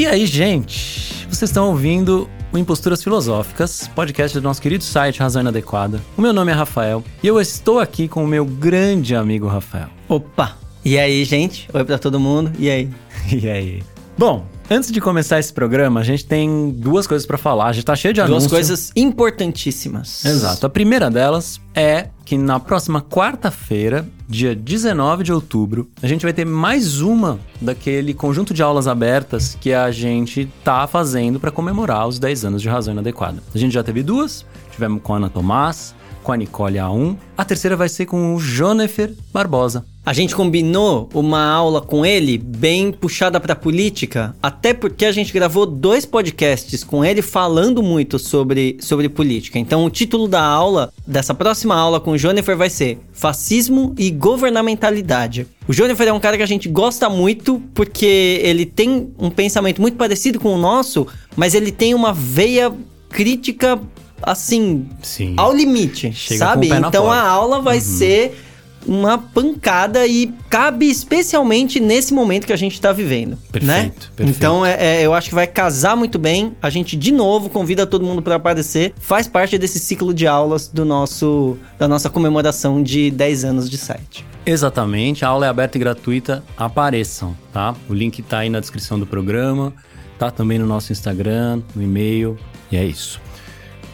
E aí, gente? Vocês estão ouvindo o Imposturas Filosóficas, podcast do nosso querido site Razão Inadequada. O meu nome é Rafael e eu estou aqui com o meu grande amigo Rafael. Opa! E aí, gente? Oi pra todo mundo. E aí? E aí? Bom, antes de começar esse programa, a gente tem duas coisas para falar. A gente tá cheio de anúncios. Duas coisas importantíssimas. Exato. A primeira delas é que na próxima quarta-feira, dia 19 de outubro, a gente vai ter mais uma daquele conjunto de aulas abertas que a gente tá fazendo para comemorar os 10 anos de Razão Inadequada. A gente já teve duas, tivemos com a Ana Tomás, com a Nicole A1. A terceira vai ser com o Jonefer Barbosa. A gente combinou uma aula com ele bem puxada para política, até porque a gente gravou dois podcasts com ele falando muito sobre, sobre política. Então, o título da aula, dessa próxima aula com o Jonefer, vai ser Fascismo e Governamentalidade. O Jonefer é um cara que a gente gosta muito porque ele tem um pensamento muito parecido com o nosso, mas ele tem uma veia crítica assim, Sim. ao limite, Chega sabe? Então porta. a aula vai Uhum. ser uma pancada e cabe especialmente nesse momento que a gente tá vivendo, Perfeito, né? perfeito. Então é, é, eu acho que vai casar muito bem. A gente de novo convida todo mundo para aparecer. Faz parte desse ciclo de aulas do nosso da nossa comemoração de 10 anos de site. Exatamente, a aula é aberta e gratuita, apareçam, tá? O link tá aí na descrição do programa, tá também no nosso Instagram, no e-mail, e é isso.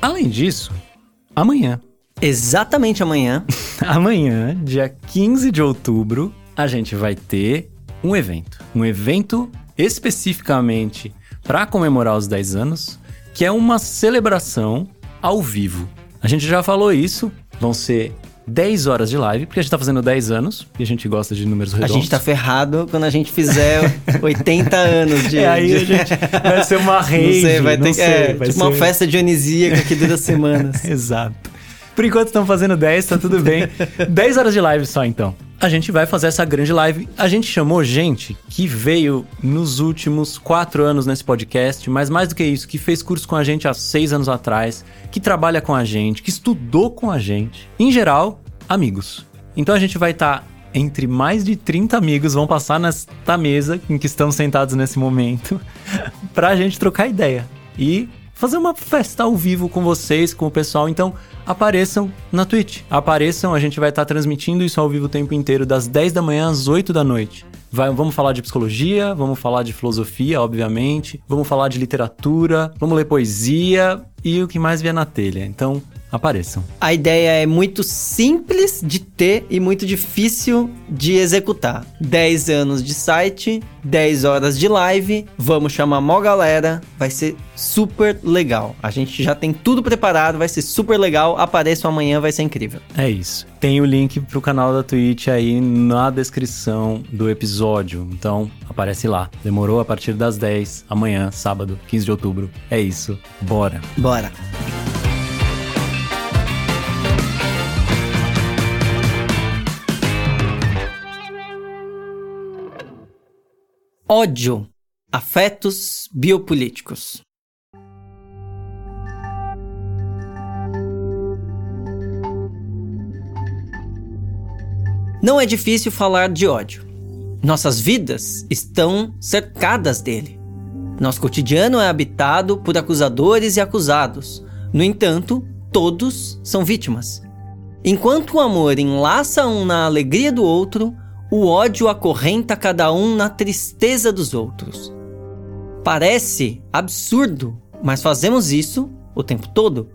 Além disso, amanhã, Exatamente amanhã. amanhã, dia 15 de outubro, a gente vai ter um evento. Um evento especificamente para comemorar os 10 anos, que é uma celebração ao vivo. A gente já falou isso, vão ser 10 horas de live, porque a gente tá fazendo 10 anos e a gente gosta de números A redondos. gente tá ferrado quando a gente fizer 80 anos de. É, aí a gente vai ser uma Não rave, sei, vai não ter sei, é, vai tipo uma ser- festa dionisíaca que dura semanas. Exato. Por enquanto estão fazendo 10, tá tudo bem. 10 horas de live só então. A gente vai fazer essa grande live. A gente chamou gente que veio nos últimos 4 anos nesse podcast, mas mais do que isso, que fez curso com a gente há 6 anos atrás, que trabalha com a gente, que estudou com a gente. Em geral, amigos. Então a gente vai estar entre mais de 30 amigos, vão passar nesta mesa em que estamos sentados nesse momento, pra gente trocar ideia. E fazer uma festa ao vivo com vocês, com o pessoal. Então, apareçam na Twitch. Apareçam, a gente vai estar transmitindo isso ao vivo o tempo inteiro, das 10 da manhã às 8 da noite. Vai- vamos falar de psicologia, vamos falar de filosofia, obviamente, vamos falar de literatura, vamos ler poesia e o que mais vier na telha. Então, apareçam. A ideia é muito simples de ter e muito difícil de executar. 10 anos de site, 10 horas de live, vamos chamar mó galera, vai ser super legal. A gente já tem tudo preparado, vai ser super legal. Apareçam amanhã, vai ser incrível. É isso. Tem o link pro canal da Twitch aí na descrição do episódio. Então, aparece lá. Demorou a partir das 10, amanhã, sábado, 15 de outubro. É isso. Bora. Bora. Ódio. Afetos biopolíticos. Não é difícil falar de ódio. Nossas vidas estão cercadas dele. Nosso cotidiano é habitado por acusadores e acusados. No entanto, todos são vítimas. Enquanto o amor enlaça um na alegria do outro, o ódio acorrenta cada um na tristeza dos outros. Parece absurdo, mas fazemos isso o tempo todo.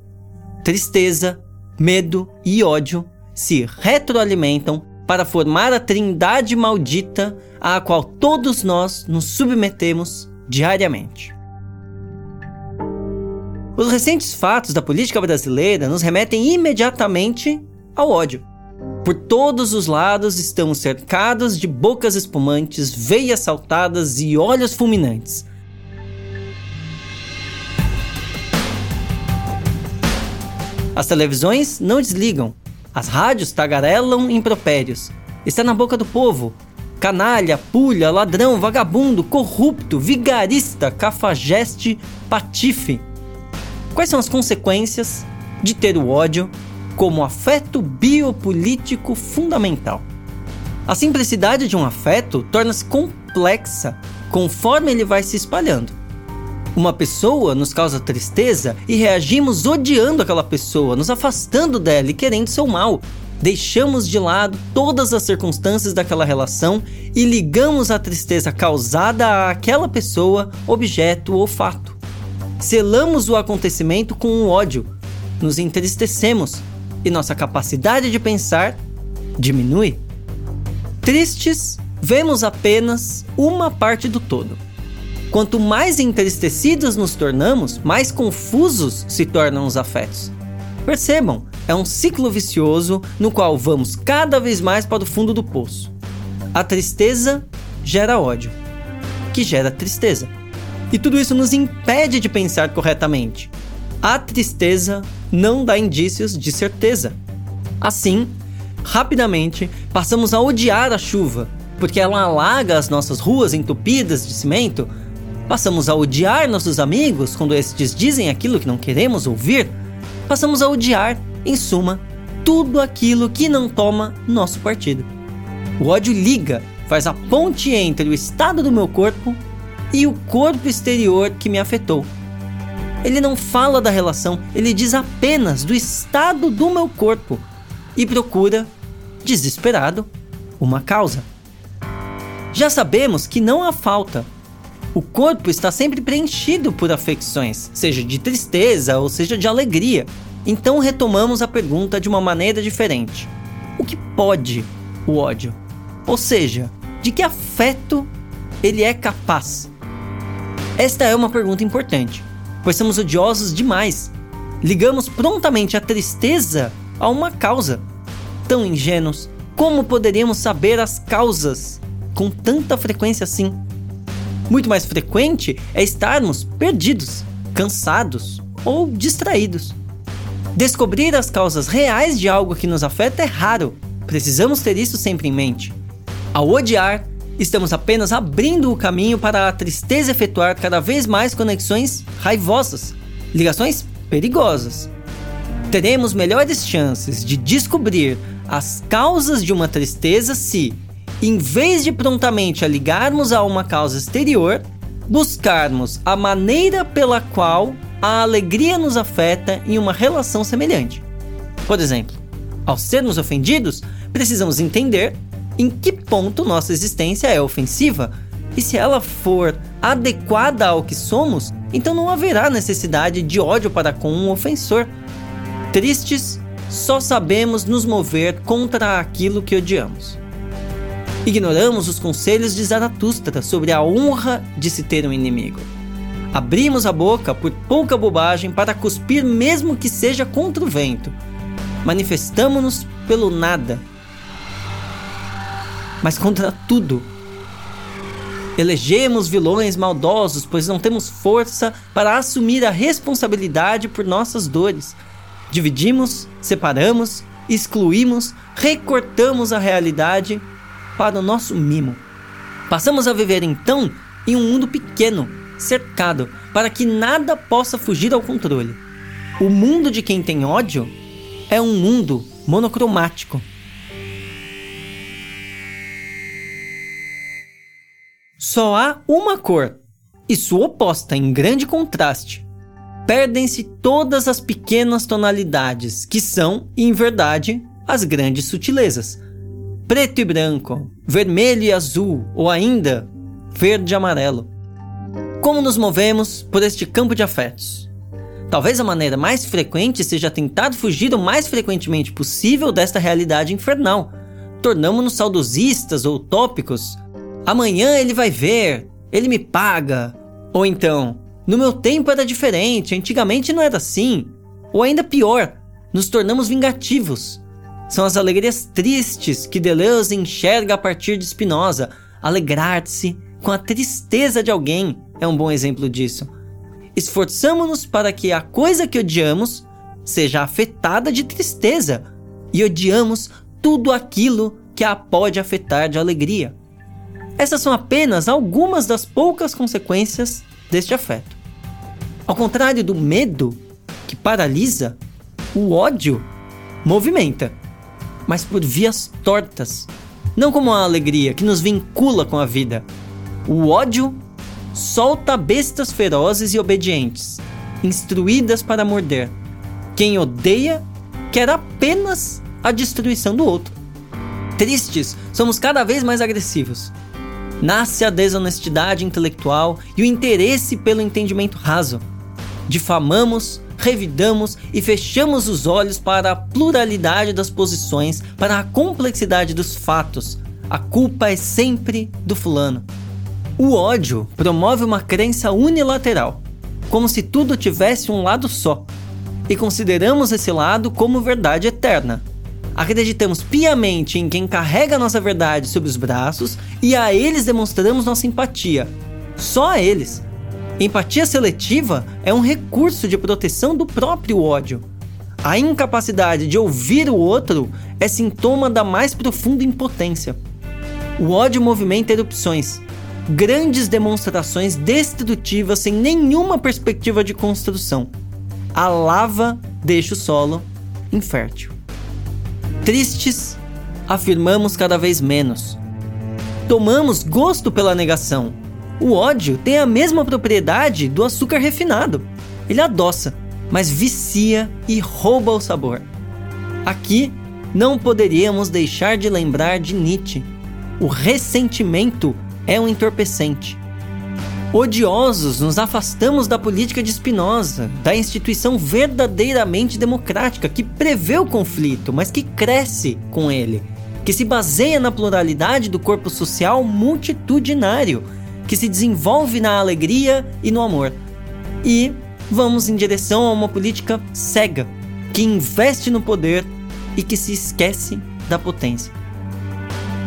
Tristeza, medo e ódio se retroalimentam para formar a trindade maldita à qual todos nós nos submetemos diariamente. Os recentes fatos da política brasileira nos remetem imediatamente ao ódio. Por todos os lados estamos cercados de bocas espumantes, veias saltadas e olhos fulminantes. As televisões não desligam, as rádios tagarelam impropérios. Está na boca do povo. Canalha, pulha, ladrão, vagabundo, corrupto, vigarista, cafajeste, patife. Quais são as consequências de ter o ódio como afeto biopolítico fundamental? A simplicidade de um afeto torna-se complexa conforme ele vai se espalhando. Uma pessoa nos causa tristeza e reagimos odiando aquela pessoa, nos afastando dela e querendo seu mal. Deixamos de lado todas as circunstâncias daquela relação e ligamos a tristeza causada àquela pessoa, objeto ou fato. Selamos o acontecimento com o ódio, nos entristecemos e nossa capacidade de pensar diminui. Tristes, vemos apenas uma parte do todo. Quanto mais entristecidos nos tornamos, mais confusos se tornam os afetos. Percebam, é um ciclo vicioso no qual vamos cada vez mais para o fundo do poço. A tristeza gera ódio, que gera tristeza. E tudo isso nos impede de pensar corretamente. A tristeza não dá indícios de certeza. Assim, rapidamente passamos a odiar a chuva, porque ela alaga as nossas ruas entupidas de cimento Passamos a odiar nossos amigos quando estes dizem aquilo que não queremos ouvir. Passamos a odiar, em suma, tudo aquilo que não toma nosso partido. O ódio liga, faz a ponte entre o estado do meu corpo e o corpo exterior que me afetou. Ele não fala da relação, ele diz apenas do estado do meu corpo e procura, desesperado, uma causa. Já sabemos que não há falta, o corpo está sempre preenchido por afecções, seja de tristeza ou seja de alegria. Então retomamos a pergunta de uma maneira diferente: O que pode o ódio? Ou seja, de que afeto ele é capaz? Esta é uma pergunta importante, pois somos odiosos demais. Ligamos prontamente a tristeza a uma causa. Tão ingênuos, como poderíamos saber as causas com tanta frequência assim? Muito mais frequente é estarmos perdidos, cansados ou distraídos. Descobrir as causas reais de algo que nos afeta é raro. Precisamos ter isso sempre em mente. Ao odiar, estamos apenas abrindo o caminho para a tristeza efetuar cada vez mais conexões raivosas, ligações perigosas. Teremos melhores chances de descobrir as causas de uma tristeza se, em vez de prontamente a ligarmos a uma causa exterior, buscarmos a maneira pela qual a alegria nos afeta em uma relação semelhante. Por exemplo, ao sermos ofendidos, precisamos entender em que ponto nossa existência é ofensiva e se ela for adequada ao que somos, então não haverá necessidade de ódio para com um ofensor. Tristes, só sabemos nos mover contra aquilo que odiamos. Ignoramos os conselhos de Zaratustra sobre a honra de se ter um inimigo. Abrimos a boca por pouca bobagem para cuspir, mesmo que seja contra o vento. Manifestamos-nos pelo nada, mas contra tudo. Elegemos vilões maldosos, pois não temos força para assumir a responsabilidade por nossas dores. Dividimos, separamos, excluímos, recortamos a realidade para o nosso mimo. Passamos a viver então em um mundo pequeno, cercado, para que nada possa fugir ao controle. O mundo de quem tem ódio é um mundo monocromático. Só há uma cor, e sua oposta em grande contraste. Perdem-se todas as pequenas tonalidades, que são, em verdade, as grandes sutilezas preto e branco, vermelho e azul, ou ainda verde e amarelo. Como nos movemos por este campo de afetos? Talvez a maneira mais frequente seja tentar fugir o mais frequentemente possível desta realidade infernal. Tornamos-nos saudosistas ou utópicos. Amanhã ele vai ver, ele me paga. Ou então, no meu tempo era diferente, antigamente não era assim. Ou ainda pior, nos tornamos vingativos. São as alegrias tristes que Deleuze enxerga a partir de Spinoza. Alegrar-se com a tristeza de alguém é um bom exemplo disso. Esforçamos-nos para que a coisa que odiamos seja afetada de tristeza e odiamos tudo aquilo que a pode afetar de alegria. Essas são apenas algumas das poucas consequências deste afeto. Ao contrário do medo, que paralisa, o ódio movimenta mas por vias tortas. Não como a alegria que nos vincula com a vida. O ódio solta bestas ferozes e obedientes, instruídas para morder. Quem odeia quer apenas a destruição do outro. Tristes, somos cada vez mais agressivos. Nasce a desonestidade intelectual e o interesse pelo entendimento raso. Difamamos, revidamos e fechamos os olhos para a pluralidade das posições, para a complexidade dos fatos. A culpa é sempre do fulano. O ódio promove uma crença unilateral, como se tudo tivesse um lado só, e consideramos esse lado como verdade eterna. Acreditamos piamente em quem carrega nossa verdade sob os braços e a eles demonstramos nossa empatia. Só a eles. Empatia seletiva é um recurso de proteção do próprio ódio. A incapacidade de ouvir o outro é sintoma da mais profunda impotência. O ódio movimenta erupções, grandes demonstrações destrutivas sem nenhuma perspectiva de construção. A lava deixa o solo infértil. Tristes, afirmamos cada vez menos. Tomamos gosto pela negação. O ódio tem a mesma propriedade do açúcar refinado. Ele adoça, mas vicia e rouba o sabor. Aqui, não poderíamos deixar de lembrar de Nietzsche. O ressentimento é um entorpecente. Odiosos, nos afastamos da política de Spinoza, da instituição verdadeiramente democrática que prevê o conflito, mas que cresce com ele, que se baseia na pluralidade do corpo social multitudinário, que se desenvolve na alegria e no amor. E vamos em direção a uma política cega, que investe no poder e que se esquece da potência.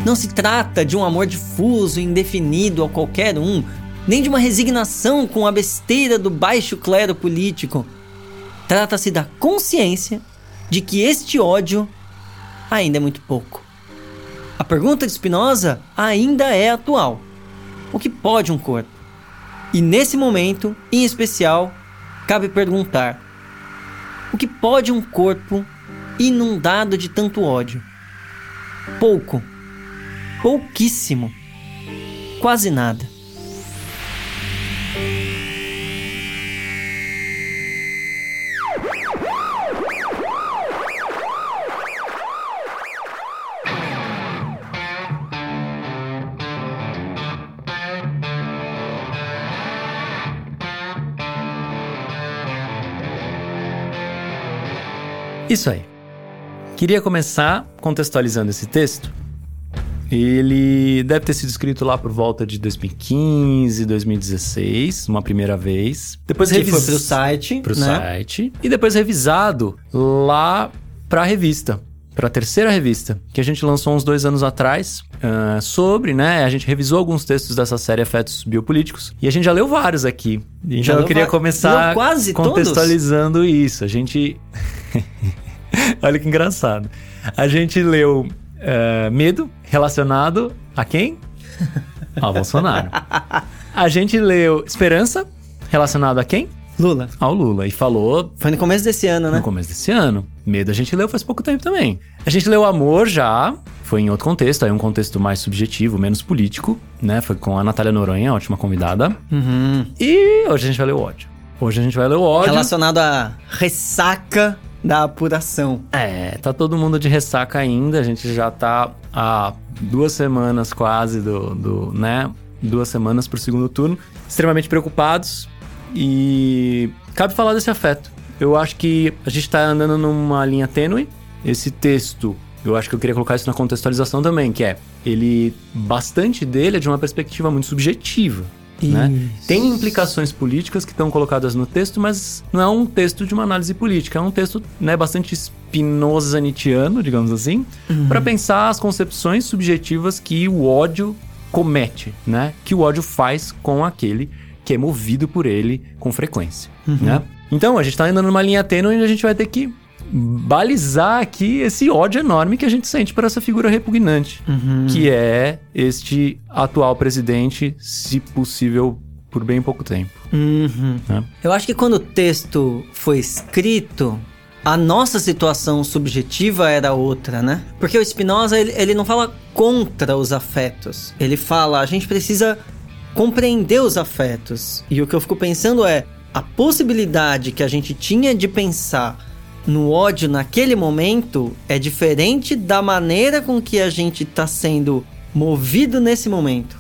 Não se trata de um amor difuso e indefinido a qualquer um, nem de uma resignação com a besteira do baixo clero político. Trata-se da consciência de que este ódio ainda é muito pouco. A pergunta de Spinoza ainda é atual. O que pode um corpo? E nesse momento, em especial, cabe perguntar: o que pode um corpo inundado de tanto ódio? Pouco. Pouquíssimo. Quase nada. Isso aí. Queria começar contextualizando esse texto. Ele deve ter sido escrito lá por volta de 2015, 2016, uma primeira vez. Depois que revis... foi pro site, pro né? site e depois revisado lá pra revista, pra terceira revista, que a gente lançou uns dois anos atrás uh, sobre, né? A gente revisou alguns textos dessa série Afetos Biopolíticos e a gente já leu vários aqui. Então Já eu queria começar quase contextualizando isso. A gente. Olha que engraçado. A gente leu uh, Medo relacionado a quem? Ao Bolsonaro. A gente leu Esperança relacionado a quem? Lula. Ao Lula. E falou Foi no começo desse ano, né? no começo desse ano. Medo a gente leu faz pouco tempo também. A gente leu Amor já, foi em outro contexto, aí um contexto mais subjetivo, menos político, né? Foi com a Natália Noronha, ótima convidada. Uhum. E hoje a gente vai ler o ódio. Hoje a gente vai ler o ódio. Relacionado à ressaca da apuração. É, tá todo mundo de ressaca ainda. A gente já tá há duas semanas quase do, do né? Duas semanas pro segundo turno. Extremamente preocupados. E cabe falar desse afeto. Eu acho que a gente tá andando numa linha tênue. Esse texto, eu acho que eu queria colocar isso na contextualização também, que é ele bastante dele é de uma perspectiva muito subjetiva. Né? Tem implicações políticas que estão colocadas no texto, mas não é um texto de uma análise política, é um texto né, bastante spinoza-nietzschiano, digamos assim, para pensar as concepções subjetivas que o ódio comete, né? Que o ódio faz com aquele que é movido por ele com frequência, né? Então, a gente tá andando numa linha tênue onde a gente vai ter que balizar aqui esse ódio enorme que a gente sente por essa figura repugnante, que é este atual presidente, se possível, por bem pouco tempo. Uhum. né? Eu acho que quando o texto foi escrito, a nossa situação subjetiva era outra, né? Porque o Spinoza, ele, ele não fala contra os afetos. Ele fala, a gente precisa compreender os afetos. E o que eu fico pensando é a possibilidade que a gente tinha de pensar no ódio naquele momento é diferente da maneira com que a gente está sendo movido nesse momento.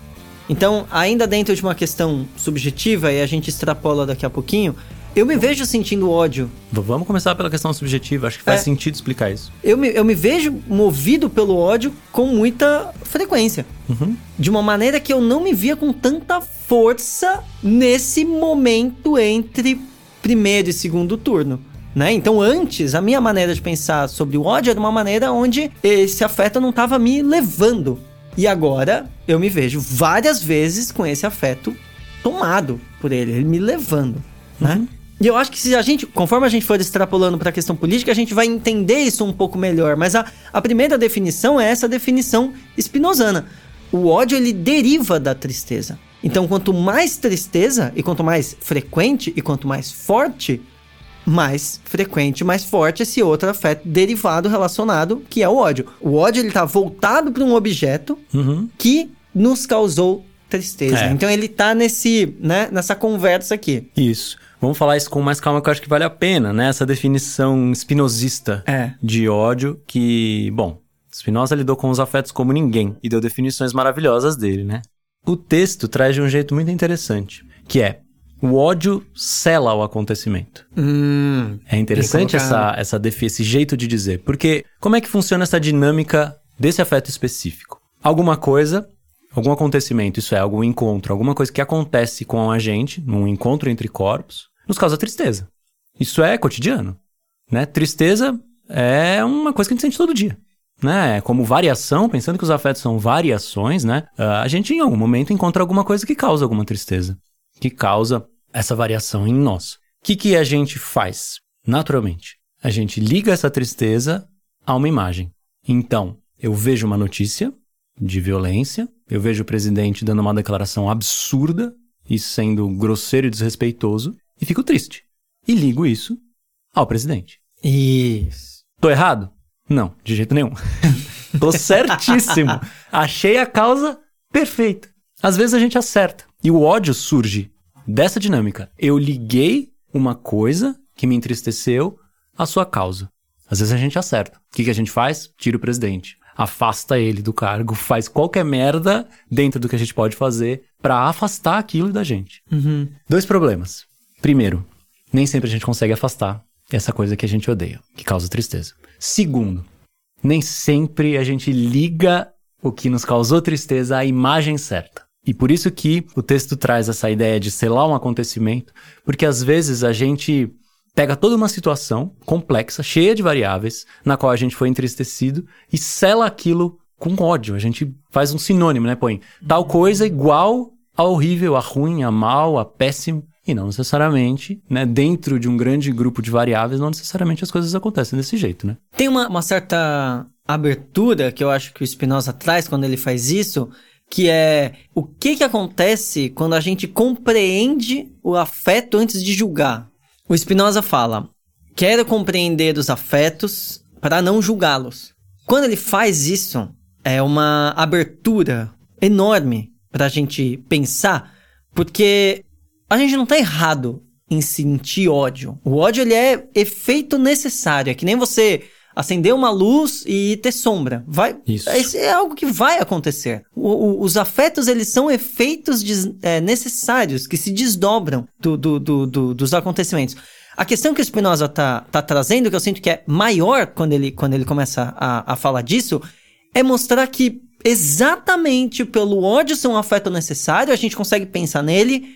Então, ainda dentro de uma questão subjetiva, e a gente extrapola daqui a pouquinho, eu me vejo sentindo ódio. Vamos começar pela questão subjetiva, acho que faz É. sentido explicar isso. Eu me, eu me vejo movido pelo ódio com muita frequência. Uhum. De uma maneira que eu não me via com tanta força nesse momento entre primeiro e segundo turno. Né? Então, antes, a minha maneira de pensar sobre o ódio era uma maneira onde esse afeto não estava me levando. E agora eu me vejo várias vezes com esse afeto tomado por ele, ele me levando. Né? E eu acho que se a gente, conforme a gente for extrapolando para a questão política, a gente vai entender isso um pouco melhor. Mas a, a primeira definição é essa definição espinosana. O ódio ele deriva da tristeza. Então, quanto mais tristeza e quanto mais frequente e quanto mais forte, mais frequente, mais forte esse outro afeto derivado relacionado, que é o ódio. O ódio ele tá voltado para um objeto Uhum. que nos causou tristeza. É. Então ele tá nesse, né, nessa conversa aqui. Isso. Vamos falar isso com mais calma, que eu acho que vale a pena, né? Essa definição espinosista É. de ódio que, bom, Spinoza lidou com os afetos como ninguém e deu definições maravilhosas dele, né? O texto traz de um jeito muito interessante, que é o ódio cela o acontecimento. Hum. É interessante essa, essa esse jeito de dizer, porque como é que funciona essa dinâmica desse afeto específico? Alguma coisa, algum acontecimento, isso é, algum encontro, alguma coisa que acontece com a gente, num encontro entre corpos, nos causa tristeza. Isso é cotidiano, né? Tristeza é uma coisa que a gente sente todo dia. Né? Como variação, pensando que os afetos são variações, né? Ah, A gente em algum momento encontra alguma coisa que causa alguma tristeza, que causa essa variação em nós. O que, que a gente faz? Naturalmente, a gente liga essa tristeza a uma imagem. Então, eu vejo uma notícia de violência, eu vejo o presidente dando uma declaração absurda e sendo grosseiro e desrespeitoso, e fico triste. E ligo isso ao presidente. Isso. Tô errado? Não, de jeito nenhum. Tô certíssimo. Achei a causa perfeita. Às vezes a gente acerta. E o ódio surge dessa dinâmica. Eu liguei uma coisa que me entristeceu à sua causa. Às vezes a gente acerta. O que, que a gente faz? Tira o presidente. Afasta ele do cargo, faz qualquer merda dentro do que a gente pode fazer pra afastar aquilo da gente. Uhum. Dois problemas. Primeiro, nem sempre a gente consegue afastar essa coisa que a gente odeia, que causa tristeza. Segundo, nem sempre a gente liga o que nos causou tristeza à imagem certa. E por isso que o texto traz essa ideia de selar um acontecimento, porque às vezes a gente pega toda uma situação complexa, cheia de variáveis, na qual a gente foi entristecido e sela aquilo com ódio. A gente faz um sinônimo, né? Põe tal coisa igual a horrível, a ruim, a mal, a péssimo. E não necessariamente, né? Dentro de um grande grupo de variáveis, não necessariamente as coisas acontecem desse jeito, né? Tem uma, uma certa abertura que eu acho que o Spinoza traz quando ele faz isso, que é o que que acontece quando a gente compreende o afeto antes de julgar. O Spinoza fala: "Quero compreender os afetos para não julgá-los". Quando ele faz isso, é uma abertura enorme para a gente pensar, porque a gente não tá errado em sentir ódio. O ódio ele é efeito necessário, é que nem você acender uma luz e ter sombra. Vai, Isso. Isso é algo que vai acontecer. O- o- os afetos eles são efeitos des- é, necessários que se desdobram do- do- do- do- dos acontecimentos. A questão que o Spinoza tá, tá trazendo, que eu sinto que é maior quando ele, quando ele começa a, a falar disso, é mostrar que exatamente pelo ódio ser um afeto necessário, a gente consegue pensar nele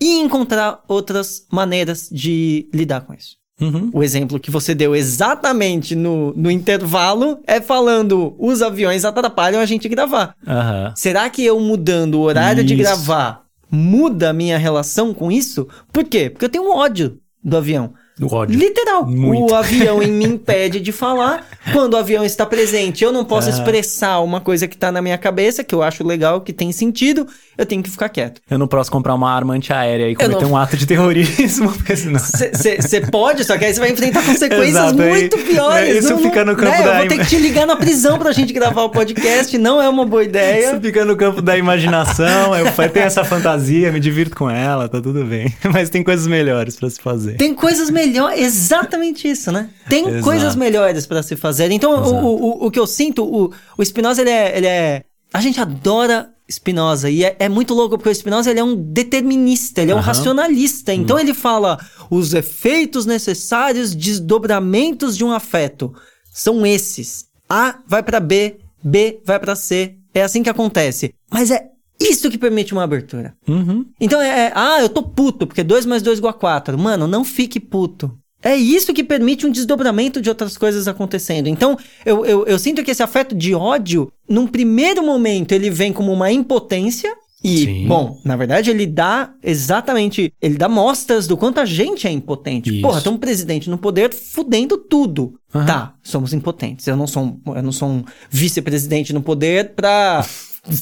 e encontrar outras maneiras de lidar com isso. Uhum. O exemplo que você deu exatamente no, no intervalo é falando os aviões atrapalham a gente gravar. Aham. Será que eu mudando o horário de Isso. gravar muda a minha relação com isso? Por quê? Porque eu tenho um ódio do avião. Ódio. Literal. Muito. O avião em me impede de falar. Quando o avião está presente, eu não posso Ah. expressar uma coisa que tá na minha cabeça, que eu acho legal, que tem sentido, eu tenho que ficar quieto. Eu não posso comprar uma arma antiaérea e cometer não- um ato de terrorismo, porque senão... Você pode, só que aí você vai enfrentar consequências Exato, aí- muito piores. isso Não- fica no campo né, da Eu vou ter que te ligar na prisão pra gente gravar o podcast, não é uma boa Isso ideia. fica no campo da imaginação, eu tenho essa fantasia, me divirto com ela, tá tudo bem. Mas tem coisas melhores pra se fazer. Tem coisas melhores, exatamente isso, né? Tem Exato. coisas melhores pra se fazer. Então, o, o, o, que eu sinto, o, o Spinoza, ele é, ele é. A gente adora Spinoza e é, é muito louco porque o Spinoza ele é um determinista, ele é um racionalista. Então ele fala os efeitos necessários, desdobramentos de um afeto são esses. A vai pra B, B vai pra C. É assim que acontece. Mas é isso que permite uma abertura. Uhum. Então é, é, ah, eu tô puto, porque 2 mais 2 igual a 4. Mano, não fique puto. É isso que permite um desdobramento de outras coisas acontecendo. Então, eu, eu, eu sinto que esse afeto de ódio, num primeiro momento, ele vem como uma impotência. E, Sim. bom, na verdade, ele dá exatamente. Ele dá mostras do quanto a gente é impotente. Isso. Porra, tem um presidente no poder fudendo tudo. Aham. Tá, somos impotentes. Eu não sou um, eu não sou um vice-presidente no poder pra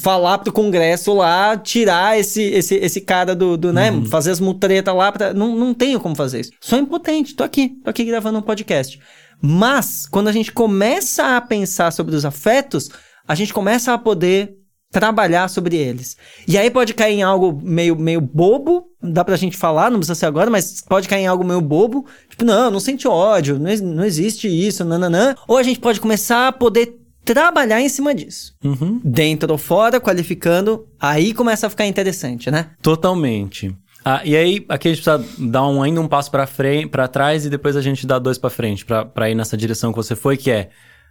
falar pro Congresso lá, tirar esse, esse, esse cara do, do né, Uhum. fazer as mutretas lá, pra, não, não tenho como fazer isso. Sou impotente, tô aqui, tô aqui gravando um podcast. Mas, quando a gente começa a pensar sobre os afetos, a gente começa a poder trabalhar sobre eles. E aí pode cair em algo meio, meio bobo, dá pra gente falar, não precisa ser agora, mas pode cair em algo meio bobo, tipo, não, não sente ódio, não, não existe isso, nananã. Ou a gente pode começar a poder trabalhar em cima disso. Uhum. Dentro ou fora, qualificando, aí começa a ficar interessante, né? Totalmente. Ah, e aí, aqui a gente precisa dar um, ainda um passo pra frente, para trás e depois a gente dá dois pra frente, pra pra ir nessa direção que você foi, que é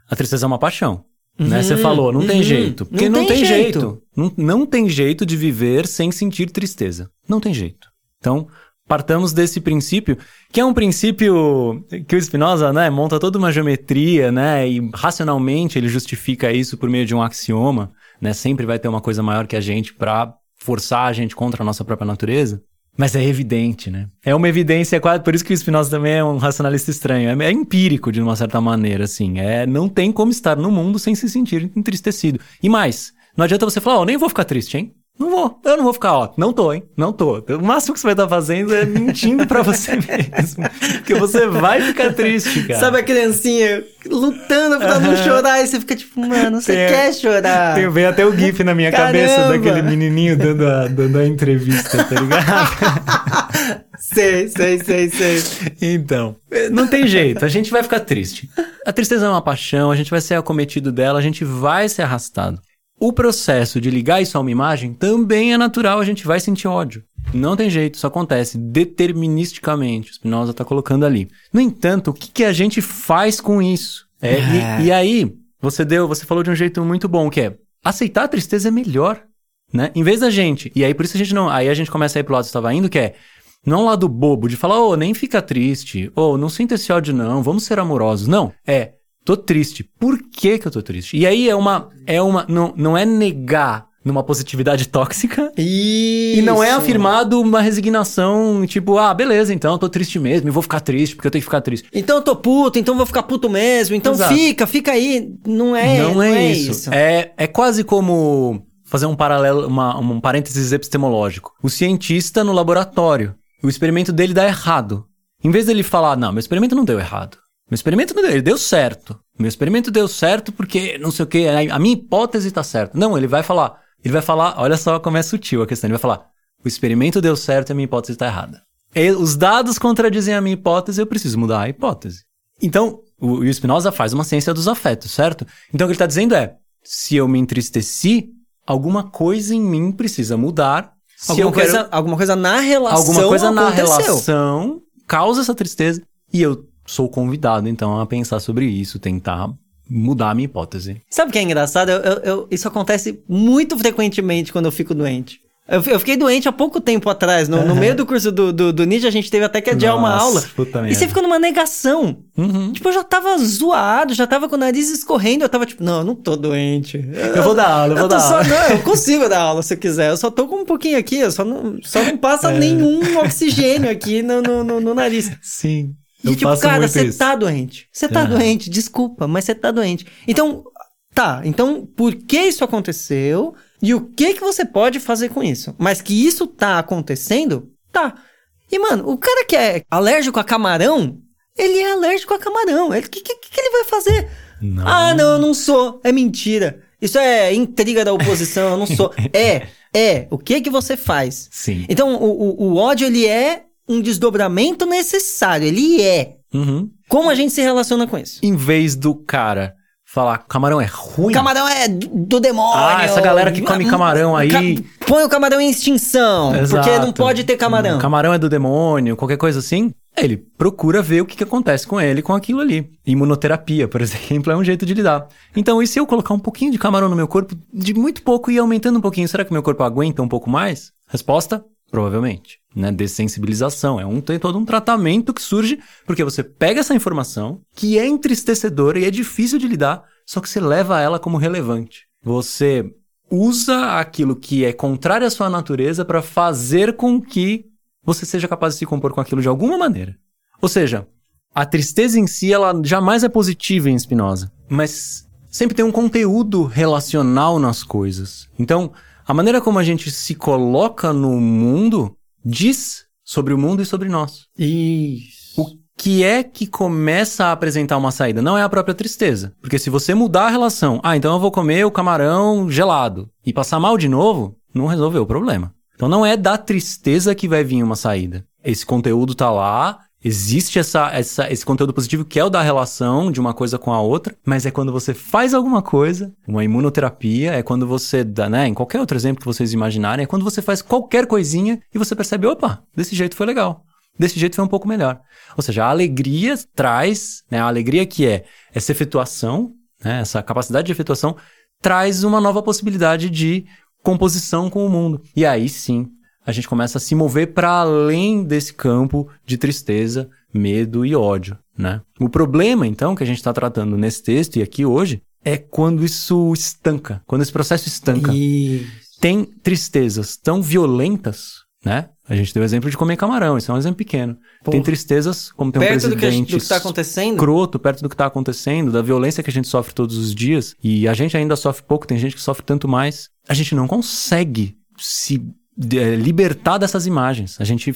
a tristeza é uma paixão. Né? Você falou, não tem uhum. jeito. Porque Não não, tem tem, jeito. jeito. Não, não tem jeito de viver sem sentir tristeza. Não tem jeito. Então, partamos desse princípio, que é um princípio que o Spinoza, né, monta toda uma geometria, né, e racionalmente ele justifica isso por meio de um axioma, né, sempre vai ter uma coisa maior que a gente pra forçar a gente contra a nossa própria natureza. Mas é evidente, né? É uma evidência quase, por isso que o Spinoza também é um racionalista estranho. É, é empírico, de uma certa maneira, assim. É, não tem como estar no mundo sem se sentir entristecido. E mais, não adianta você falar, ó, nem vou ficar triste, hein? Não vou, eu não vou ficar, ó, não tô, hein? Não tô. O máximo que você vai estar fazendo é mentindo pra você mesmo. Porque você vai ficar triste, cara. Sabe a criancinha lutando pra não Aham. chorar e você fica tipo, mano, você Tem- quer chorar? Tem, vem até o GIF na minha Caramba! cabeça daquele menininho dando a, dando a entrevista, tá ligado? sei, sei, sei, sei. Então, não tem jeito, a gente vai ficar triste. A tristeza é uma paixão, a gente vai ser acometido dela, a gente vai ser arrastado. O processo de ligar isso a uma imagem também é natural, a gente vai sentir ódio. Não tem jeito, isso acontece deterministicamente. O Spinoza está colocando ali. No entanto, o que, que a gente faz com isso? É, e- e, aí, você deu, você falou de um jeito muito bom, que é aceitar a tristeza é melhor, né? Em vez da gente. E aí, por isso a gente não. Aí a gente começa a ir pro lado que estava indo, que é não é um lado bobo de falar, ô, nem fica triste, ô, não sinta esse ódio, não, vamos ser amorosos. Não, é, tô triste. Por que que eu tô triste? E aí é uma, é uma, não, não é negar numa positividade tóxica Isso. e não é afirmado uma resignação, tipo, ah, beleza, então, eu tô triste mesmo e vou ficar triste porque eu tenho que ficar triste. Então eu tô puto, então eu vou ficar puto mesmo. Então Exato. fica, fica aí. Não é, não, é, isso. É, é quase como fazer um paralelo, uma, um parênteses epistemológico. O cientista no laboratório, o experimento dele dá errado. Em vez dele falar, não, meu experimento não deu errado. Meu experimento não deu, ele deu certo. Meu experimento deu certo porque não sei o que, a minha hipótese tá certa. Não, ele vai falar, ele vai falar, olha só como é sutil a questão, ele vai falar, o experimento deu certo e a minha hipótese tá errada. E os dados contradizem a minha hipótese, eu preciso mudar a hipótese. Então, o, o Spinoza faz uma ciência dos afetos, certo? Então o que ele está dizendo é: se eu me entristeci, alguma coisa em mim precisa mudar. Se Alguma, eu quero- coisa, alguma coisa na relação alguma coisa na aconteceu. relação causa essa tristeza e eu sou convidado então a pensar sobre isso, tentar mudar a minha hipótese. Sabe o que é engraçado? Eu- eu- eu- isso acontece muito frequentemente quando eu fico doente. Eu, eu fiquei doente há pouco tempo atrás. No, no meio do curso do, do, do Nietzsche, a gente teve até que adiar uma Nossa, aula. puta E você fica numa negação. Uhum. Tipo, eu já tava zoado, já tava com o nariz escorrendo. Eu tava tipo, não, eu não tô doente. Eu vou dar aula, eu vou dar só- aula. Não, eu consigo dar aula se eu quiser. Eu só tô com um pouquinho aqui, eu só não, só não passa É. nenhum oxigênio aqui no, no, no- no nariz. Sim. E Eu tipo, faço cara, você tá doente. Você tá Ah. doente, desculpa, mas você tá doente. Então, tá. Então, por que isso aconteceu? E o que que você pode fazer com isso? Mas que isso tá acontecendo? Tá. E, mano, o cara que é alérgico a camarão, ele é alérgico a camarão. O que, que, que ele vai fazer? Não. Ah, não, eu não sou. É mentira. Isso é intriga da oposição, eu não sou. É, é. O que que você faz? Sim. Então, o, o, o ódio, ele é um desdobramento necessário. Ele é. Uhum. Como a gente se relaciona com isso? Em vez do cara falar camarão é ruim. Camarão é do, demônio. Ah, essa galera que come camarão aí. Ca- Põe o camarão em extinção. Exato. Porque não pode ter camarão. Camarão é do demônio, qualquer coisa assim. Ele procura ver o que, que acontece com ele com aquilo ali. Imunoterapia, por exemplo, é um jeito de lidar. Então, e se eu colocar um pouquinho de camarão no meu corpo, de muito pouco e aumentando um pouquinho, será que meu corpo aguenta um pouco mais? Resposta: provavelmente. Né? Dessensibilização. É um, todo um tratamento que surge porque você pega essa informação, que é entristecedora e é difícil de lidar, só que você leva ela como relevante. Você usa aquilo que é contrário à sua natureza para fazer com que você seja capaz de se compor com aquilo de alguma maneira. Ou seja, a tristeza em si, ela jamais é positiva em Spinoza, mas sempre tem um conteúdo relacional nas coisas. Então, a maneira como a gente se coloca no mundo diz sobre o mundo e sobre nós. Isso. O que é que começa a apresentar uma saída? Não é a própria tristeza. Porque se você mudar a relação, ah, então eu vou comer o camarão gelado e passar mal de novo, não resolveu o problema. Então não é da tristeza que vai vir uma saída. Esse conteúdo tá lá, existe essa, essa, esse conteúdo positivo que é o da relação de uma coisa com a outra, mas é quando você faz alguma coisa, uma imunoterapia, é quando você dá, né, em qualquer outro exemplo que vocês imaginarem, é quando você faz qualquer coisinha e você percebe, opa, desse jeito foi legal. Desse jeito foi um pouco melhor. Ou seja, a alegria traz, né, a alegria que é essa efetuação, né, essa capacidade de efetuação, traz uma nova possibilidade de composição com o mundo. E aí sim, a gente começa a se mover para além desse campo de tristeza, medo e ódio, né? O problema, então, que a gente está tratando nesse texto e aqui hoje, é quando isso estanca, quando esse processo estanca. Isso. Tem tristezas tão violentas, né? A gente deu o exemplo de comer camarão, isso é um exemplo pequeno. Tem tristezas, como tem um Perto do que, presidente do que tá acontecendo. escroto, perto do que tá acontecendo, da violência que a gente sofre todos os dias, e a gente ainda sofre pouco, tem gente que sofre tanto mais, a gente não consegue se eh, libertar dessas imagens. A gente